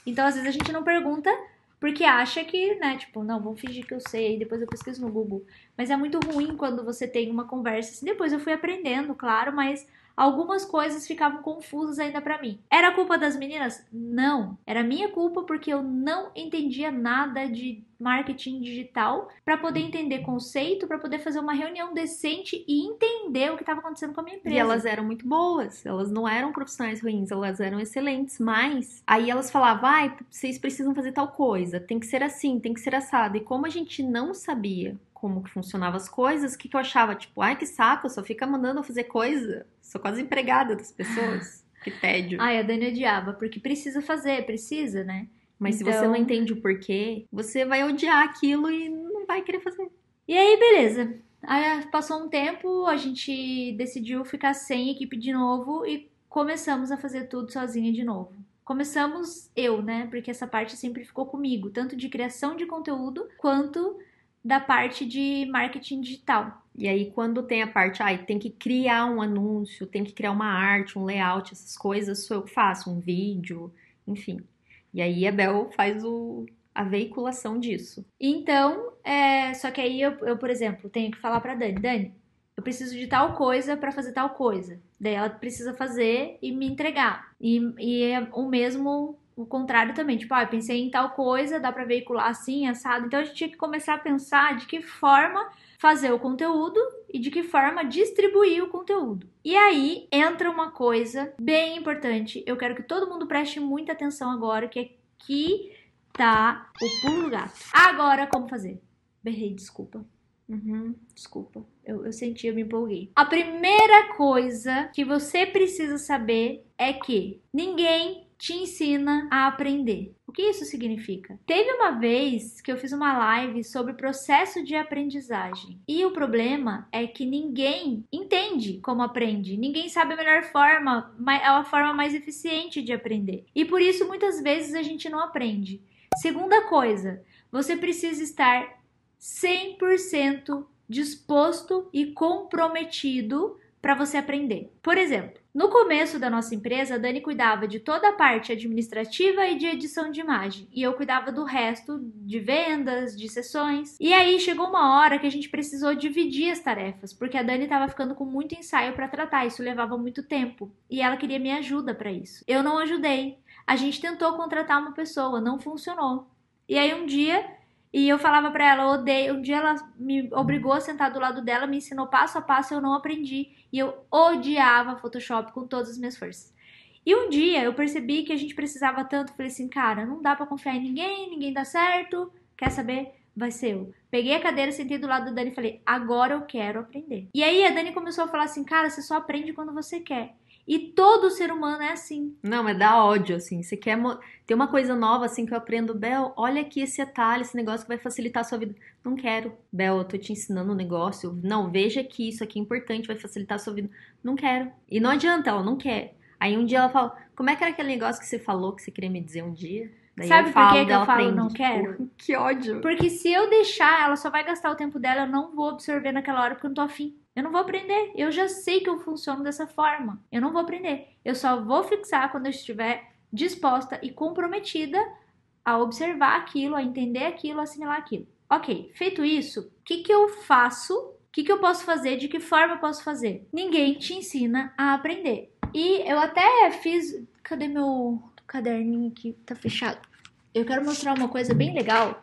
Então às vezes a gente não pergunta porque acha que, né, tipo, não, vamos fingir que eu sei, depois eu pesquiso no Google. Mas é muito ruim quando você tem uma conversa assim. Depois eu fui aprendendo, claro, mas algumas coisas ficavam confusas ainda pra mim. Era culpa das meninas? Não. Era minha culpa porque eu não entendia nada de marketing digital pra poder entender conceito, pra poder fazer uma reunião decente e entender o que estava acontecendo com a minha empresa. E elas eram muito boas, elas não eram profissionais ruins, elas eram excelentes, mas aí elas falavam, ai, vocês precisam fazer tal coisa, tem que ser assim, tem que ser assado. E como a gente não sabia como que funcionavam as coisas, o que, que eu achava? Tipo, ai, que saco, só fica mandando eu fazer coisa. Sou quase empregada das pessoas. Que tédio. Ai, a Dani odiava, porque precisa fazer, precisa, né? Mas se então- você não entende o porquê, você vai odiar aquilo e não vai querer fazer. E aí, beleza. Aí passou um tempo, a gente decidiu ficar sem equipe de novo e começamos a fazer tudo sozinha de novo. Começamos eu, né? Porque essa parte sempre ficou comigo, tanto de criação de conteúdo quanto da parte de marketing digital. E aí, quando tem a parte, ai, tem que criar um anúncio, tem que criar uma arte, um layout, essas coisas, sou eu que faço, um vídeo, enfim. E aí a Bel faz o, a veiculação disso. Então, é, só que aí eu, eu, por exemplo, tenho que falar pra Dani, Dani, eu preciso de tal coisa pra fazer tal coisa. Daí ela precisa fazer e me entregar. E, e é o mesmo, o contrário também. Tipo, ah, eu pensei em tal coisa, dá pra veicular assim, assado. Então a gente tinha que começar a pensar de que forma fazer o conteúdo e de que forma distribuir o conteúdo. E aí entra uma coisa bem importante. Eu quero que todo mundo preste muita atenção agora, que é que tá o pulo do gato. Agora, como fazer? Berrei, desculpa. Uhum. Desculpa, eu, eu senti, eu me empolguei. A primeira coisa que você precisa saber é que ninguém te ensina a aprender. O que isso significa? Teve uma vez que eu fiz uma live sobre processo de aprendizagem. E o problema é que ninguém entende como aprende. Ninguém sabe a melhor forma, ma- é a forma mais eficiente de aprender. E por isso muitas vezes a gente não aprende. Segunda coisa, você precisa estar 100% disposto e comprometido para você aprender. Por exemplo, no começo da nossa empresa, a Dani cuidava de toda a parte administrativa e de edição de imagem, e eu cuidava do resto de vendas, de sessões. E aí chegou uma hora que a gente precisou dividir as tarefas, porque a Dani estava ficando com muito ensaio para tratar, isso levava muito tempo, e ela queria minha ajuda para isso. Eu não ajudei. A gente tentou contratar uma pessoa, não funcionou. E aí um dia e eu falava pra ela, eu odeio. Um dia ela me obrigou a sentar do lado dela, me ensinou passo a passo, eu não aprendi. E eu odiava Photoshop com todas as minhas forças. E um dia eu percebi que a gente precisava tanto, falei assim, cara, não dá pra confiar em ninguém, ninguém dá certo. Quer saber? Vai ser eu. Peguei a cadeira, sentei do lado da Dani e falei, agora eu quero aprender. E aí a Dani começou a falar assim, cara, você só aprende quando você quer. E todo ser humano é assim. Não, mas dá ódio, assim. Você quer. Mo... Tem uma coisa nova, assim, que eu aprendo. Bel, olha aqui esse atalho, esse negócio que vai facilitar a sua vida. Não quero. Bel, eu tô te ensinando um negócio. Não, veja que isso aqui é importante, vai facilitar a sua vida. Não quero. E não adianta, ela não quer. Aí um dia ela fala: Como é que era aquele negócio que você falou que você queria me dizer um dia? Daí Sabe por que, que eu falo não quero? que ódio. Porque se eu deixar, ela só vai gastar o tempo dela, eu não vou absorver naquela hora porque eu não tô afim. Eu não vou aprender. Eu já sei que eu funciono dessa forma. Eu não vou aprender. Eu só vou fixar quando eu estiver disposta e comprometida a observar aquilo, a entender aquilo, a assimilar aquilo. Ok, feito isso, o que, que eu faço? O que, que eu posso fazer? De que forma eu posso fazer? Ninguém te ensina a aprender. E eu até fiz. Cadê meu caderninho aqui? Tá fechado. Eu quero mostrar uma coisa bem legal.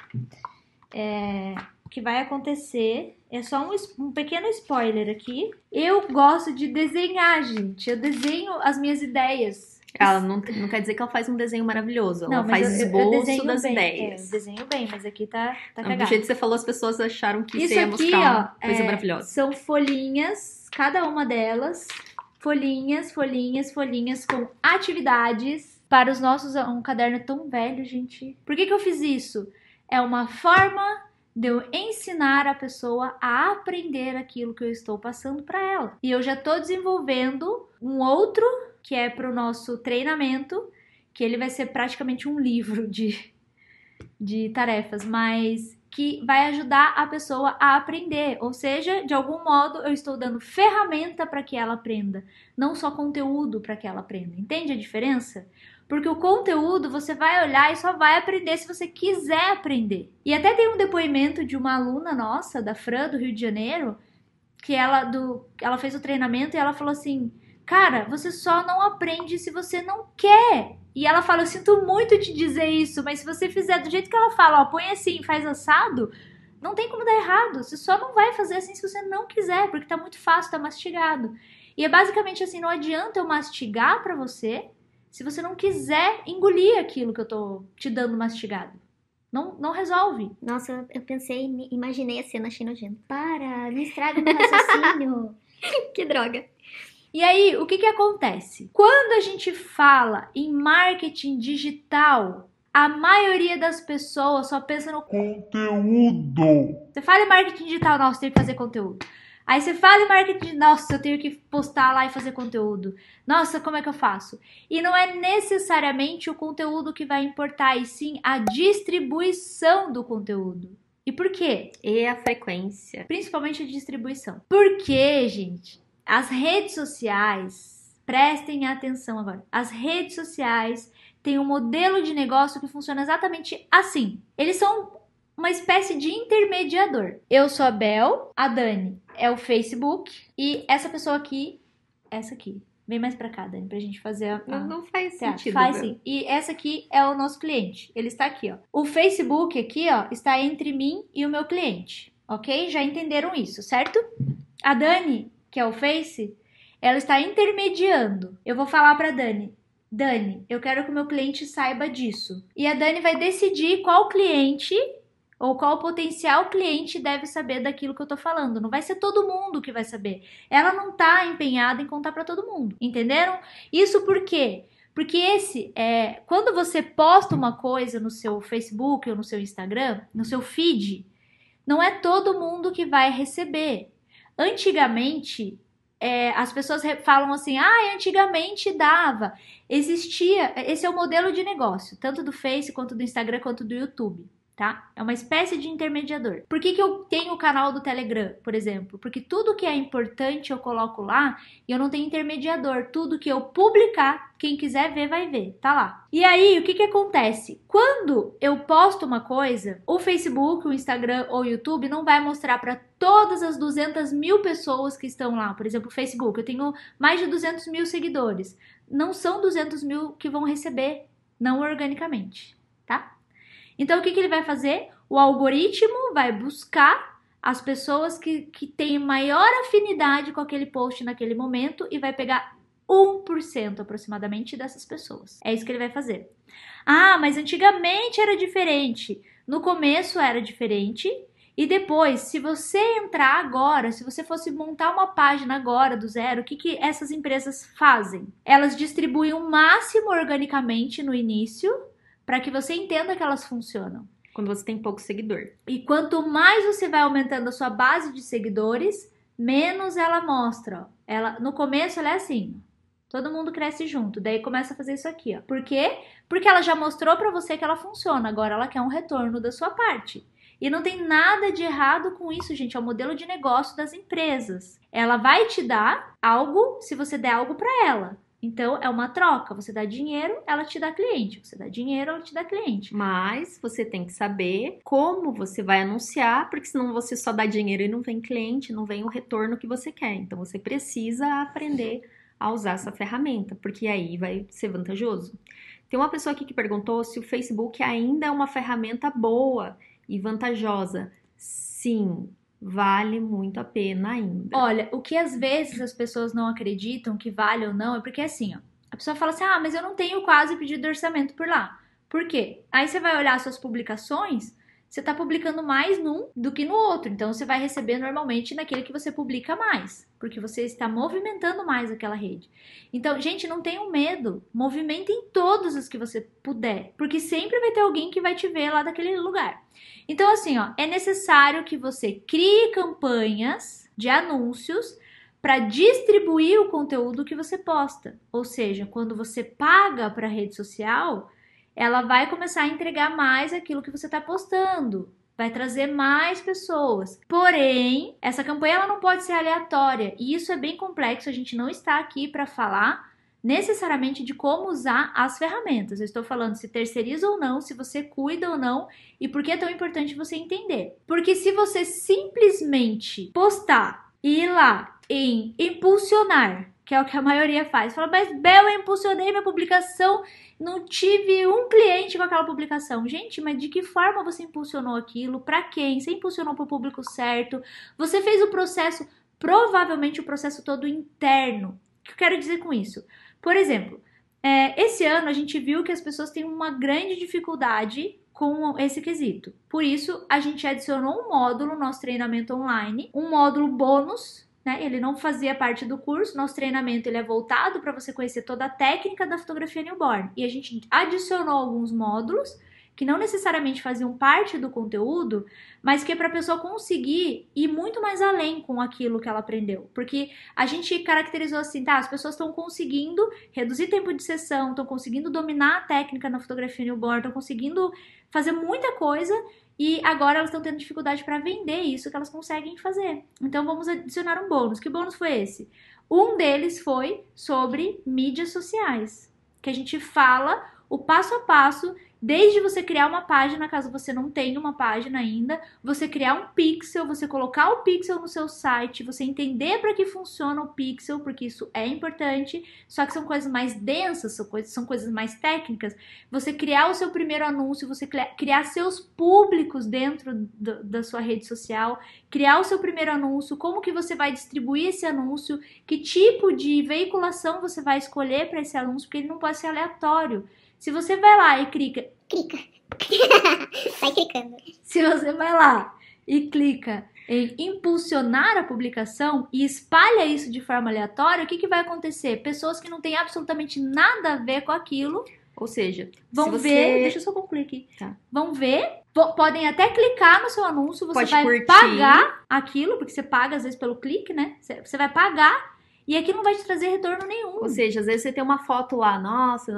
É, que vai acontecer. É só um, um, pequeno spoiler aqui. Eu gosto de desenhar, gente. Eu desenho as minhas ideias. Ela não, não quer dizer que ela faz um desenho maravilhoso. Ela não, faz eu, esboço eu das bem. ideias. É, eu desenho bem, mas aqui tá, tá não, Do jeito que você falou, as pessoas acharam que Isso ia aqui, mostrar uma ó, coisa é, maravilhosa. São folhinhas, cada uma delas. Folhinhas, folhinhas, folhinhas com atividades para os nossos. Um caderno tão velho, gente. Por que, que eu fiz isso? É uma forma de eu ensinar a pessoa a aprender aquilo que eu estou passando para ela. E eu já estou desenvolvendo um outro que é para o nosso treinamento, que ele vai ser praticamente um livro de, de tarefas, mas que vai ajudar a pessoa a aprender. Ou seja, de algum modo eu estou dando ferramenta para que ela aprenda, não só conteúdo para que ela aprenda. Entende a diferença? Porque o conteúdo você vai olhar e só vai aprender se você quiser aprender. E até tem um depoimento de uma aluna nossa, da Fran, do Rio de Janeiro, que ela, do, ela fez o treinamento e ela falou assim: Cara, você só não aprende se você não quer. E ela fala: Eu sinto muito te dizer isso, mas se você fizer do jeito que ela fala, ó, põe assim, faz assado, não tem como dar errado. Você só não vai fazer assim se você não quiser, porque tá muito fácil, tá mastigado. E é basicamente assim: não adianta eu mastigar para você se você não quiser engolir aquilo que eu tô te dando mastigado. Não, não resolve. Nossa, eu pensei, imaginei a cena achei nojento. Para, não estraga meu raciocínio. que droga. E aí, o que que acontece? Quando a gente fala em marketing digital, a maioria das pessoas só pensa no conteúdo. Você fala em marketing digital, nossa, tem que fazer conteúdo. Aí você fala em marketing, nossa, eu tenho que postar lá e fazer conteúdo. Nossa, como é que eu faço? E não é necessariamente o conteúdo que vai importar, e sim a distribuição do conteúdo. E por quê? E a frequência. Principalmente a distribuição. Por quê, gente? As redes sociais, prestem atenção agora. As redes sociais têm um modelo de negócio que funciona exatamente assim. Eles são uma espécie de intermediador. Eu sou a Bel, a Dani é o Facebook e essa pessoa aqui, essa aqui. Vem mais pra cá, Dani, pra gente fazer a. Não, não faz tá, sentido. Faz sim. E essa aqui é o nosso cliente. Ele está aqui, ó. O Facebook aqui, ó, está entre mim e o meu cliente. Ok? Já entenderam isso, certo? A Dani, que é o Face, ela está intermediando. Eu vou falar pra Dani. Dani, eu quero que o meu cliente saiba disso. E a Dani vai decidir qual cliente ou qual potencial cliente deve saber daquilo que eu tô falando. Não vai ser todo mundo que vai saber. Ela não tá empenhada em contar para todo mundo, entenderam? Isso por quê? Porque esse é quando você posta uma coisa no seu Facebook ou no seu Instagram, no seu feed, não é todo mundo que vai receber. Antigamente, é, as pessoas falam assim: ah, antigamente dava. Existia. Esse é o modelo de negócio, tanto do Face quanto do Instagram quanto do YouTube tá? É uma espécie de intermediador. Por que, que eu tenho o canal do Telegram, por exemplo? Porque tudo que é importante eu coloco lá e eu não tenho intermediador. Tudo que eu publicar, quem quiser ver, vai ver, tá lá. E aí, o que que acontece? Quando eu posto uma coisa, o Facebook, o Instagram ou o YouTube não vai mostrar para todas as 200 mil pessoas que estão lá. Por exemplo, o Facebook, eu tenho mais de 200 mil seguidores. Não são 200 mil que vão receber, não organicamente, tá? Então, o que, que ele vai fazer? O algoritmo vai buscar as pessoas que, que têm maior afinidade com aquele post naquele momento e vai pegar 1% aproximadamente dessas pessoas. É isso que ele vai fazer. Ah, mas antigamente era diferente. No começo era diferente E depois, se você entrar agora, se você fosse montar uma página agora do zero, o que, que essas empresas fazem? Elas distribuem o máximo organicamente no início para que você entenda que elas funcionam. Quando você tem pouco seguidor. E quanto mais você vai aumentando a sua base de seguidores, menos ela mostra. Ela, no começo ela é assim. Todo mundo cresce junto. Daí começa a fazer isso aqui, ó. Por quê? Porque ela já mostrou para você que ela funciona. Agora ela quer um retorno da sua parte. E não tem nada de errado com isso, gente. É o modelo de negócio das empresas. Ela vai te dar algo se você der algo para ela. Então é uma troca. Você dá dinheiro, ela te dá cliente. Você dá dinheiro, ela te dá cliente. Mas você tem que saber como você vai anunciar, porque senão você só dá dinheiro e não vem cliente, não vem o retorno que você quer. Então você precisa aprender a usar essa ferramenta, porque aí vai ser vantajoso. Tem uma pessoa aqui que perguntou se o Facebook ainda é uma ferramenta boa e vantajosa. Sim, vale muito a pena ainda. Olha, o que às vezes as pessoas não acreditam que vale ou não é porque assim, ó, a pessoa fala assim: "Ah, mas eu não tenho quase pedido orçamento por lá". Por quê? Aí você vai olhar suas publicações, você está publicando mais num do que no outro. Então você vai receber normalmente naquele que você publica mais, porque você está movimentando mais aquela rede. Então, gente, não tenham medo. Movimentem todos os que você puder, porque sempre vai ter alguém que vai te ver lá daquele lugar. Então, assim, ó, é necessário que você crie campanhas de anúncios para distribuir o conteúdo que você posta. Ou seja, quando você paga para a rede social, ela vai começar a entregar mais aquilo que você está postando. Vai trazer mais pessoas. Porém, essa campanha ela não pode ser aleatória. E isso é bem complexo. A gente não está aqui para falar necessariamente de como usar as ferramentas. Eu estou falando se terceiriza ou não, se você cuida ou não e por que é tão importante você entender. Porque se você simplesmente postar e ir lá em impulsionar, que é o que a maioria faz, fala, mas Bel, eu impulsionei minha publicação, não tive um cliente com aquela publicação. Gente, mas de que forma você impulsionou aquilo? Para quem? Você impulsionou para o público certo? Você fez o processo, provavelmente o processo todo interno. O que eu quero dizer com isso? Por exemplo, é, esse ano a gente viu que as pessoas têm uma grande dificuldade com esse quesito. Por isso, a gente adicionou um módulo no nosso treinamento online, um módulo bônus, né? Ele não fazia parte do curso. Nosso treinamento ele é voltado para você conhecer toda a técnica da fotografia newborn. E a gente adicionou alguns módulos que não necessariamente faziam parte do conteúdo, mas que é para a pessoa conseguir ir muito mais além com aquilo que ela aprendeu. Porque a gente caracterizou assim, tá? As pessoas estão conseguindo reduzir tempo de sessão, estão conseguindo dominar a técnica na fotografia newborn, estão conseguindo fazer muita coisa e agora elas estão tendo dificuldade para vender isso que elas conseguem fazer. Então vamos adicionar um bônus. Que bônus foi esse? Um deles foi sobre mídias sociais, que a gente fala o passo a passo Desde você criar uma página, caso você não tenha uma página ainda, você criar um pixel, você colocar o pixel no seu site, você entender para que funciona o pixel, porque isso é importante, só que são coisas mais densas, são coisas, são coisas mais técnicas. Você criar o seu primeiro anúncio, você criar seus públicos dentro do, da sua rede social, criar o seu primeiro anúncio, como que você vai distribuir esse anúncio, que tipo de veiculação você vai escolher para esse anúncio, porque ele não pode ser aleatório. Se você vai lá e clica. Clica. vai clicando. Se você vai lá e clica em impulsionar a publicação e espalha isso de forma aleatória, o que, que vai acontecer? Pessoas que não têm absolutamente nada a ver com aquilo. Ou seja, vão se você... ver. Deixa eu só concluir aqui. Tá. Vão ver, podem até clicar no seu anúncio, você Pode vai curtir. pagar aquilo, porque você paga às vezes pelo clique, né? Você você vai pagar e aquilo não vai te trazer retorno nenhum. Ou seja, às vezes você tem uma foto lá, nossa,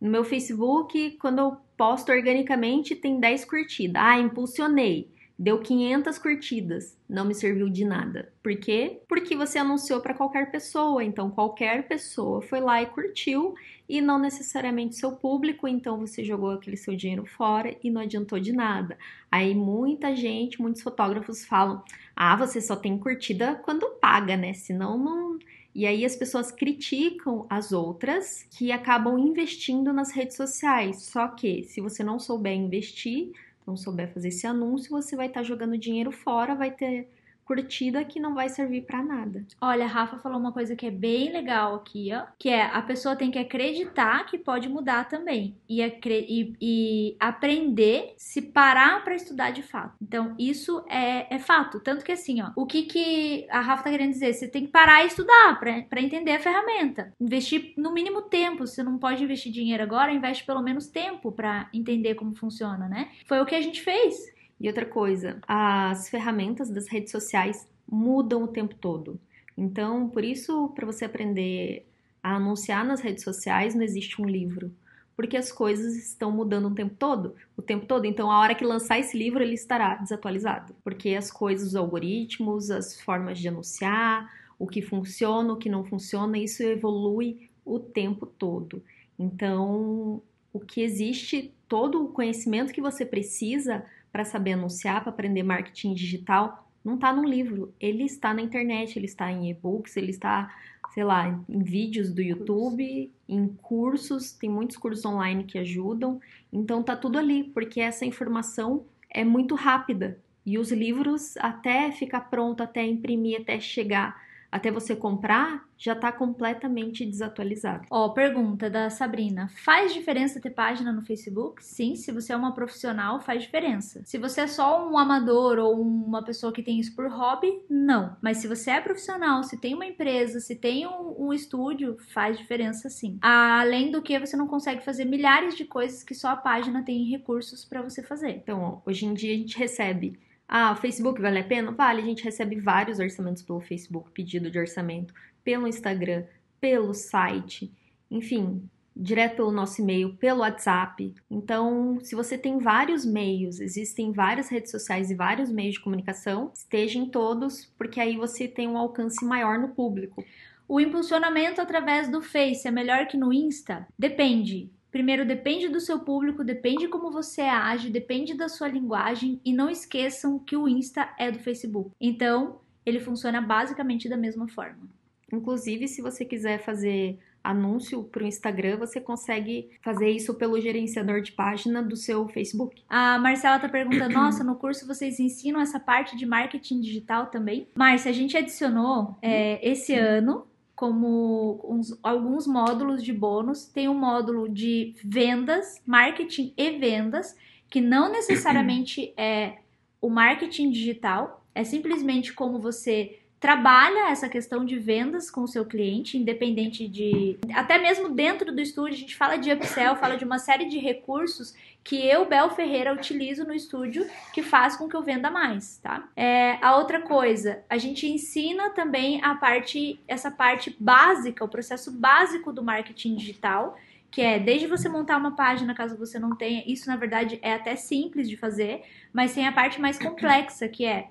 no meu Facebook, quando eu posto organicamente, tem 10 curtidas. Ah, impulsionei. Deu 500 curtidas, não me serviu de nada. Por quê? Porque você anunciou para qualquer pessoa, então qualquer pessoa foi lá e curtiu e não necessariamente seu público, então você jogou aquele seu dinheiro fora e não adiantou de nada. Aí muita gente, muitos fotógrafos falam: "Ah, você só tem curtida quando paga, né? Senão não e aí as pessoas criticam as outras que acabam investindo nas redes sociais. Só que se você não souber investir, não souber fazer esse anúncio, você vai estar tá jogando dinheiro fora, vai ter curtida que não vai servir para nada. Olha, a Rafa falou uma coisa que é bem legal aqui, ó, que é a pessoa tem que acreditar que pode mudar também e, e, e aprender se parar para estudar de fato. Então, isso é, é fato. Tanto que assim, ó, o que, que a Rafa tá querendo dizer? Você tem que parar e estudar para entender a ferramenta. Investir no mínimo tempo. Você não pode investir dinheiro agora, investe pelo menos tempo para entender como funciona, né? Foi o que a gente fez. E outra coisa, as ferramentas das redes sociais mudam o tempo todo. Então, por isso, para você aprender a anunciar nas redes sociais, não existe um livro. Porque as coisas estão mudando o tempo todo, o tempo todo. Então, a hora que lançar esse livro, ele estará desatualizado. Porque as coisas, os algoritmos, as formas de anunciar, o que funciona, o que não funciona, isso evolui o tempo todo. Então, o que existe, todo o conhecimento que você precisa para saber anunciar, para aprender marketing digital, não está num livro, ele está na internet, ele está em e-books, ele está, sei lá, em vídeos do YouTube, em cursos, tem muitos cursos online que ajudam, então tá tudo ali, porque essa informação é muito rápida. E os livros até ficar pronto, até imprimir, até chegar até você comprar, já está completamente desatualizado. Ó, oh, pergunta da Sabrina: faz diferença ter página no Facebook? Sim, se você é uma profissional, faz diferença. Se você é só um amador ou uma pessoa que tem isso por hobby, não. Mas se você é profissional, se tem uma empresa, se tem um, um estúdio, faz diferença sim. Além do que, você não consegue fazer milhares de coisas que só a página tem recursos para você fazer. Então, hoje em dia a gente recebe ah, o Facebook vale a pena? Vale, a gente recebe vários orçamentos pelo Facebook, pedido de orçamento, pelo Instagram, pelo site, enfim, direto pelo nosso e-mail, pelo WhatsApp. Então, se você tem vários meios, existem várias redes sociais e vários meios de comunicação, esteja em todos, porque aí você tem um alcance maior no público. O impulsionamento através do Face é melhor que no Insta? Depende. Primeiro, depende do seu público, depende como você age, depende da sua linguagem e não esqueçam que o Insta é do Facebook. Então, ele funciona basicamente da mesma forma. Inclusive, se você quiser fazer anúncio para o Instagram, você consegue fazer isso pelo gerenciador de página do seu Facebook. A Marcela está perguntando: nossa, no curso vocês ensinam essa parte de marketing digital também? Márcia, a gente adicionou é, esse ano como uns, alguns módulos de bônus. Tem um módulo de vendas, marketing e vendas, que não necessariamente é o marketing digital, é simplesmente como você trabalha essa questão de vendas com o seu cliente, independente de. Até mesmo dentro do estúdio, a gente fala de upsell, fala de uma série de recursos que eu, Bel Ferreira, utilizo no estúdio que faz com que eu venda mais, tá? É, a outra coisa, a gente ensina também a parte, essa parte básica, o processo básico do marketing digital que é desde você montar uma página, caso você não tenha, isso na verdade é até simples de fazer, mas tem a parte mais complexa, que é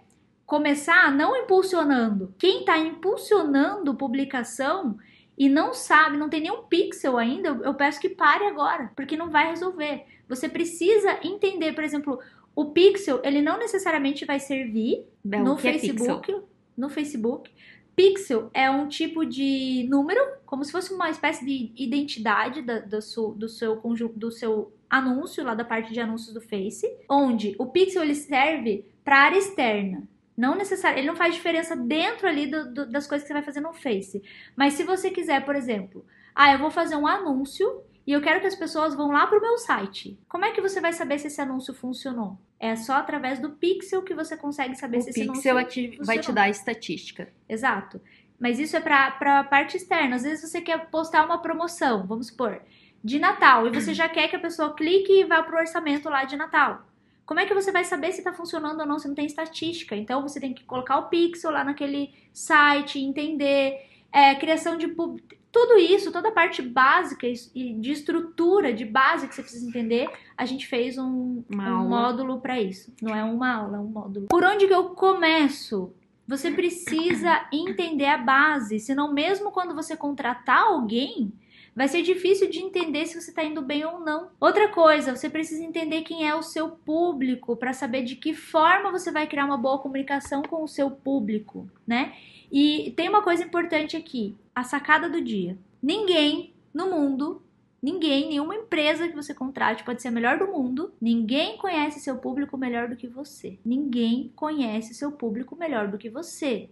começar não impulsionando. Quem está impulsionando publicação e não sabe, não tem nenhum pixel ainda, eu peço que pare agora, porque não vai resolver. Você precisa entender, por exemplo, o pixel, ele não necessariamente vai servir Bel, no é Facebook, é no Facebook. Pixel é um tipo de número, como se fosse uma espécie de identidade da, do, seu, do, seu, do seu anúncio, lá da parte de anúncios do Face, onde o pixel ele serve para área externa. Não necessariamente, ele não faz diferença dentro ali do, do, das coisas que você vai fazer no Face. Mas se você quiser, por exemplo, ah, eu vou fazer um anúncio e eu quero que as pessoas vão lá para o meu site. Como é que você vai saber se esse anúncio funcionou? É só através do pixel que você consegue saber o se esse anúncio funcionou. O pixel vai te dar a estatística. Exato. Mas isso é para a parte externa. Às vezes você quer postar uma promoção, vamos supor, de Natal, e você já quer que a pessoa clique e vá para o orçamento lá de Natal. Como é que você vai saber se está funcionando ou não se não tem estatística? Então você tem que colocar o pixel lá naquele site, entender. É, criação de pub... tudo isso, toda a parte básica e de estrutura, de base que você precisa entender, a gente fez um, um módulo para isso. Não é uma aula, é um módulo. Por onde que eu começo? Você precisa entender a base, senão mesmo quando você contratar alguém, vai ser difícil de entender se você está indo bem ou não. Outra coisa, você precisa entender quem é o seu público para saber de que forma você vai criar uma boa comunicação com o seu público, né? E tem uma coisa importante aqui, a sacada do dia. Ninguém no mundo Ninguém, nenhuma empresa que você contrate pode ser a melhor do mundo. Ninguém conhece seu público melhor do que você. Ninguém conhece seu público melhor do que você.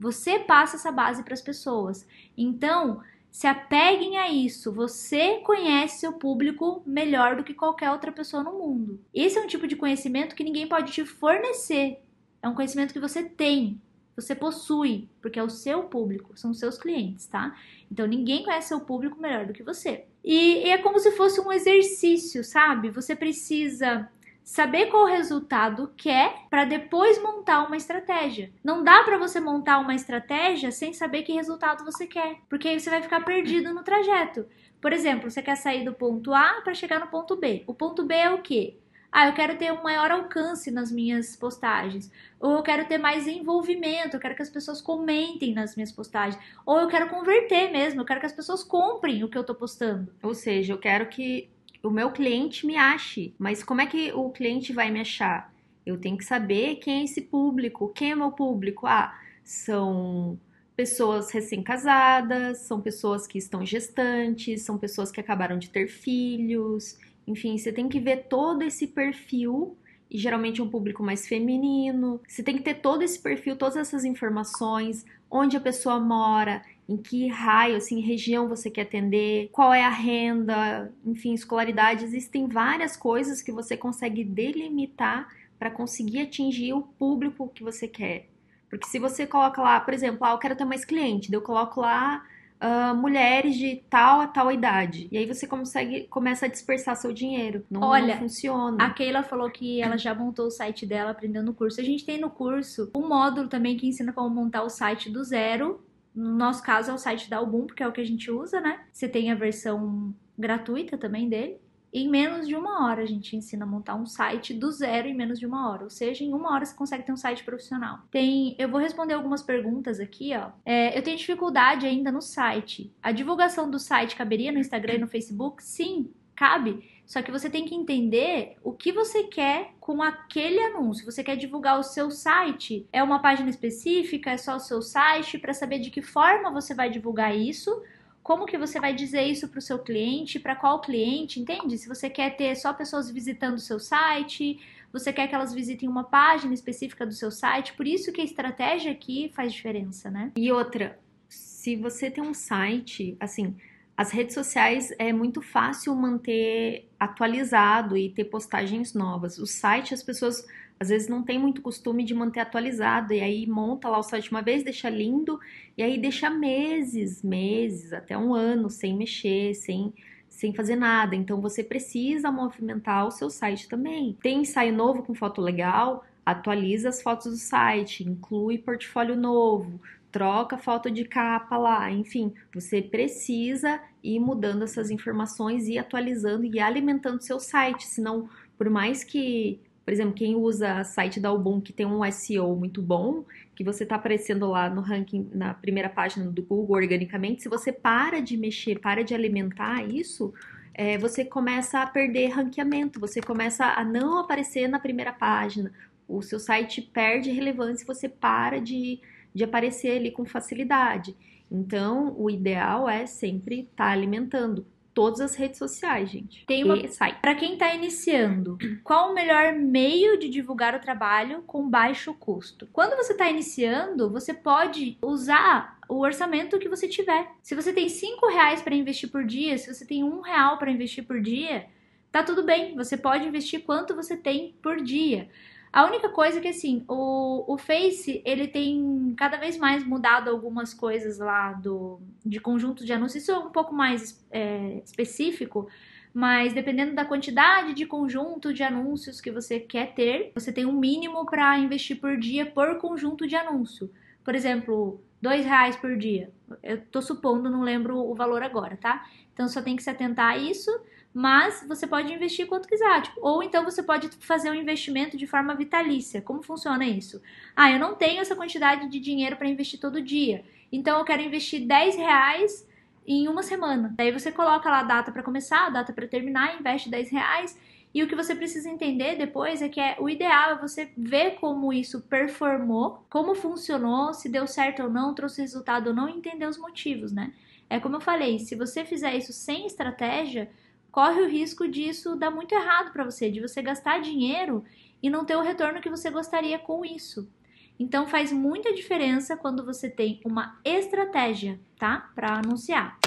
Você passa essa base para as pessoas. Então, se apeguem a isso. Você conhece seu público melhor do que qualquer outra pessoa no mundo. Esse é um tipo de conhecimento que ninguém pode te fornecer. É um conhecimento que você tem, você possui, porque é o seu público, são seus clientes, tá? Então ninguém conhece seu público melhor do que você. E, e é como se fosse um exercício, sabe? Você precisa saber qual resultado quer para depois montar uma estratégia. Não dá para você montar uma estratégia sem saber que resultado você quer, porque aí você vai ficar perdido no trajeto. Por exemplo, você quer sair do ponto A para chegar no ponto B. O ponto B é o quê? Ah, eu quero ter um maior alcance nas minhas postagens. Ou eu quero ter mais envolvimento, eu quero que as pessoas comentem nas minhas postagens. Ou eu quero converter mesmo, eu quero que as pessoas comprem o que eu tô postando. Ou seja, eu quero que o meu cliente me ache. Mas como é que o cliente vai me achar? Eu tenho que saber quem é esse público. Quem é meu público? Ah, são pessoas recém-casadas, são pessoas que estão gestantes, são pessoas que acabaram de ter filhos. Enfim, você tem que ver todo esse perfil e geralmente é um público mais feminino. Você tem que ter todo esse perfil, todas essas informações, onde a pessoa mora, em que raio, assim, região você quer atender, qual é a renda, enfim, escolaridade. Existem várias coisas que você consegue delimitar para conseguir atingir o público que você quer. Porque se você coloca lá, por exemplo, ah, eu quero ter mais cliente, eu coloco lá uh, mulheres de tal a tal idade. E aí você consegue, começa a dispersar seu dinheiro. Não, Olha, não funciona. A Keila falou que ela já montou o site dela aprendendo no curso. A gente tem no curso um módulo também que ensina como montar o site do zero. No nosso caso é o site da Album, porque é o que a gente usa, né? Você tem a versão gratuita também dele. Em menos de uma hora a gente ensina a montar um site do zero em menos de uma hora. Ou seja, em uma hora você consegue ter um site profissional. Tem, eu vou responder algumas perguntas aqui, ó. É, eu tenho dificuldade ainda no site. A divulgação do site caberia no Instagram e no Facebook? Sim, cabe. Só que você tem que entender o que você quer com aquele anúncio. Você quer divulgar o seu site? É uma página específica? É só o seu site? Para saber de que forma você vai divulgar isso? como que você vai dizer isso para o seu cliente, para qual cliente, entende? Se você quer ter só pessoas visitando o seu site, você quer que elas visitem uma página específica do seu site, por isso que a estratégia aqui faz diferença, né? E outra, se você tem um site, assim, as redes sociais é muito fácil manter atualizado e ter postagens novas. O site as pessoas às vezes não tem muito costume de manter atualizado, e aí monta lá o site uma vez, deixa lindo, e aí deixa meses, meses, até um ano sem mexer, sem, sem fazer nada. Então você precisa movimentar o seu site também. Tem ensaio novo com foto legal, atualiza as fotos do site, inclui portfólio novo, troca foto de capa lá, enfim, você precisa ir mudando essas informações e atualizando e alimentando seu site, senão por mais que por exemplo, quem usa site da Album que tem um SEO muito bom, que você está aparecendo lá no ranking, na primeira página do Google organicamente, se você para de mexer, para de alimentar isso, é, você começa a perder ranqueamento, você começa a não aparecer na primeira página, o seu site perde relevância, você para de, de aparecer ali com facilidade. Então, o ideal é sempre estar tá alimentando todas as redes sociais, gente. Tem uma para quem está iniciando, qual o melhor meio de divulgar o trabalho com baixo custo? Quando você está iniciando, você pode usar o orçamento que você tiver. Se você tem cinco reais para investir por dia, se você tem um real para investir por dia, tá tudo bem. Você pode investir quanto você tem por dia. A única coisa é que, assim, o, o Face, ele tem cada vez mais mudado algumas coisas lá do, de conjunto de anúncios. Isso é um pouco mais é, específico, mas dependendo da quantidade de conjunto de anúncios que você quer ter, você tem um mínimo para investir por dia por conjunto de anúncio. Por exemplo, dois reais por dia. Eu tô supondo, não lembro o valor agora, tá? Então só tem que se atentar a isso mas você pode investir quanto quiser. Tipo, ou então você pode fazer um investimento de forma vitalícia. Como funciona isso? Ah, eu não tenho essa quantidade de dinheiro para investir todo dia. Então eu quero investir 10 reais em uma semana. Daí você coloca lá a data para começar, a data para terminar, investe 10 reais. E o que você precisa entender depois é que é, o ideal é você ver como isso performou, como funcionou, se deu certo ou não, trouxe resultado ou não, e entender os motivos, né? É como eu falei, se você fizer isso sem estratégia, corre o risco disso dar muito errado para você, de você gastar dinheiro e não ter o retorno que você gostaria com isso. Então faz muita diferença quando você tem uma estratégia, tá? Para anunciar.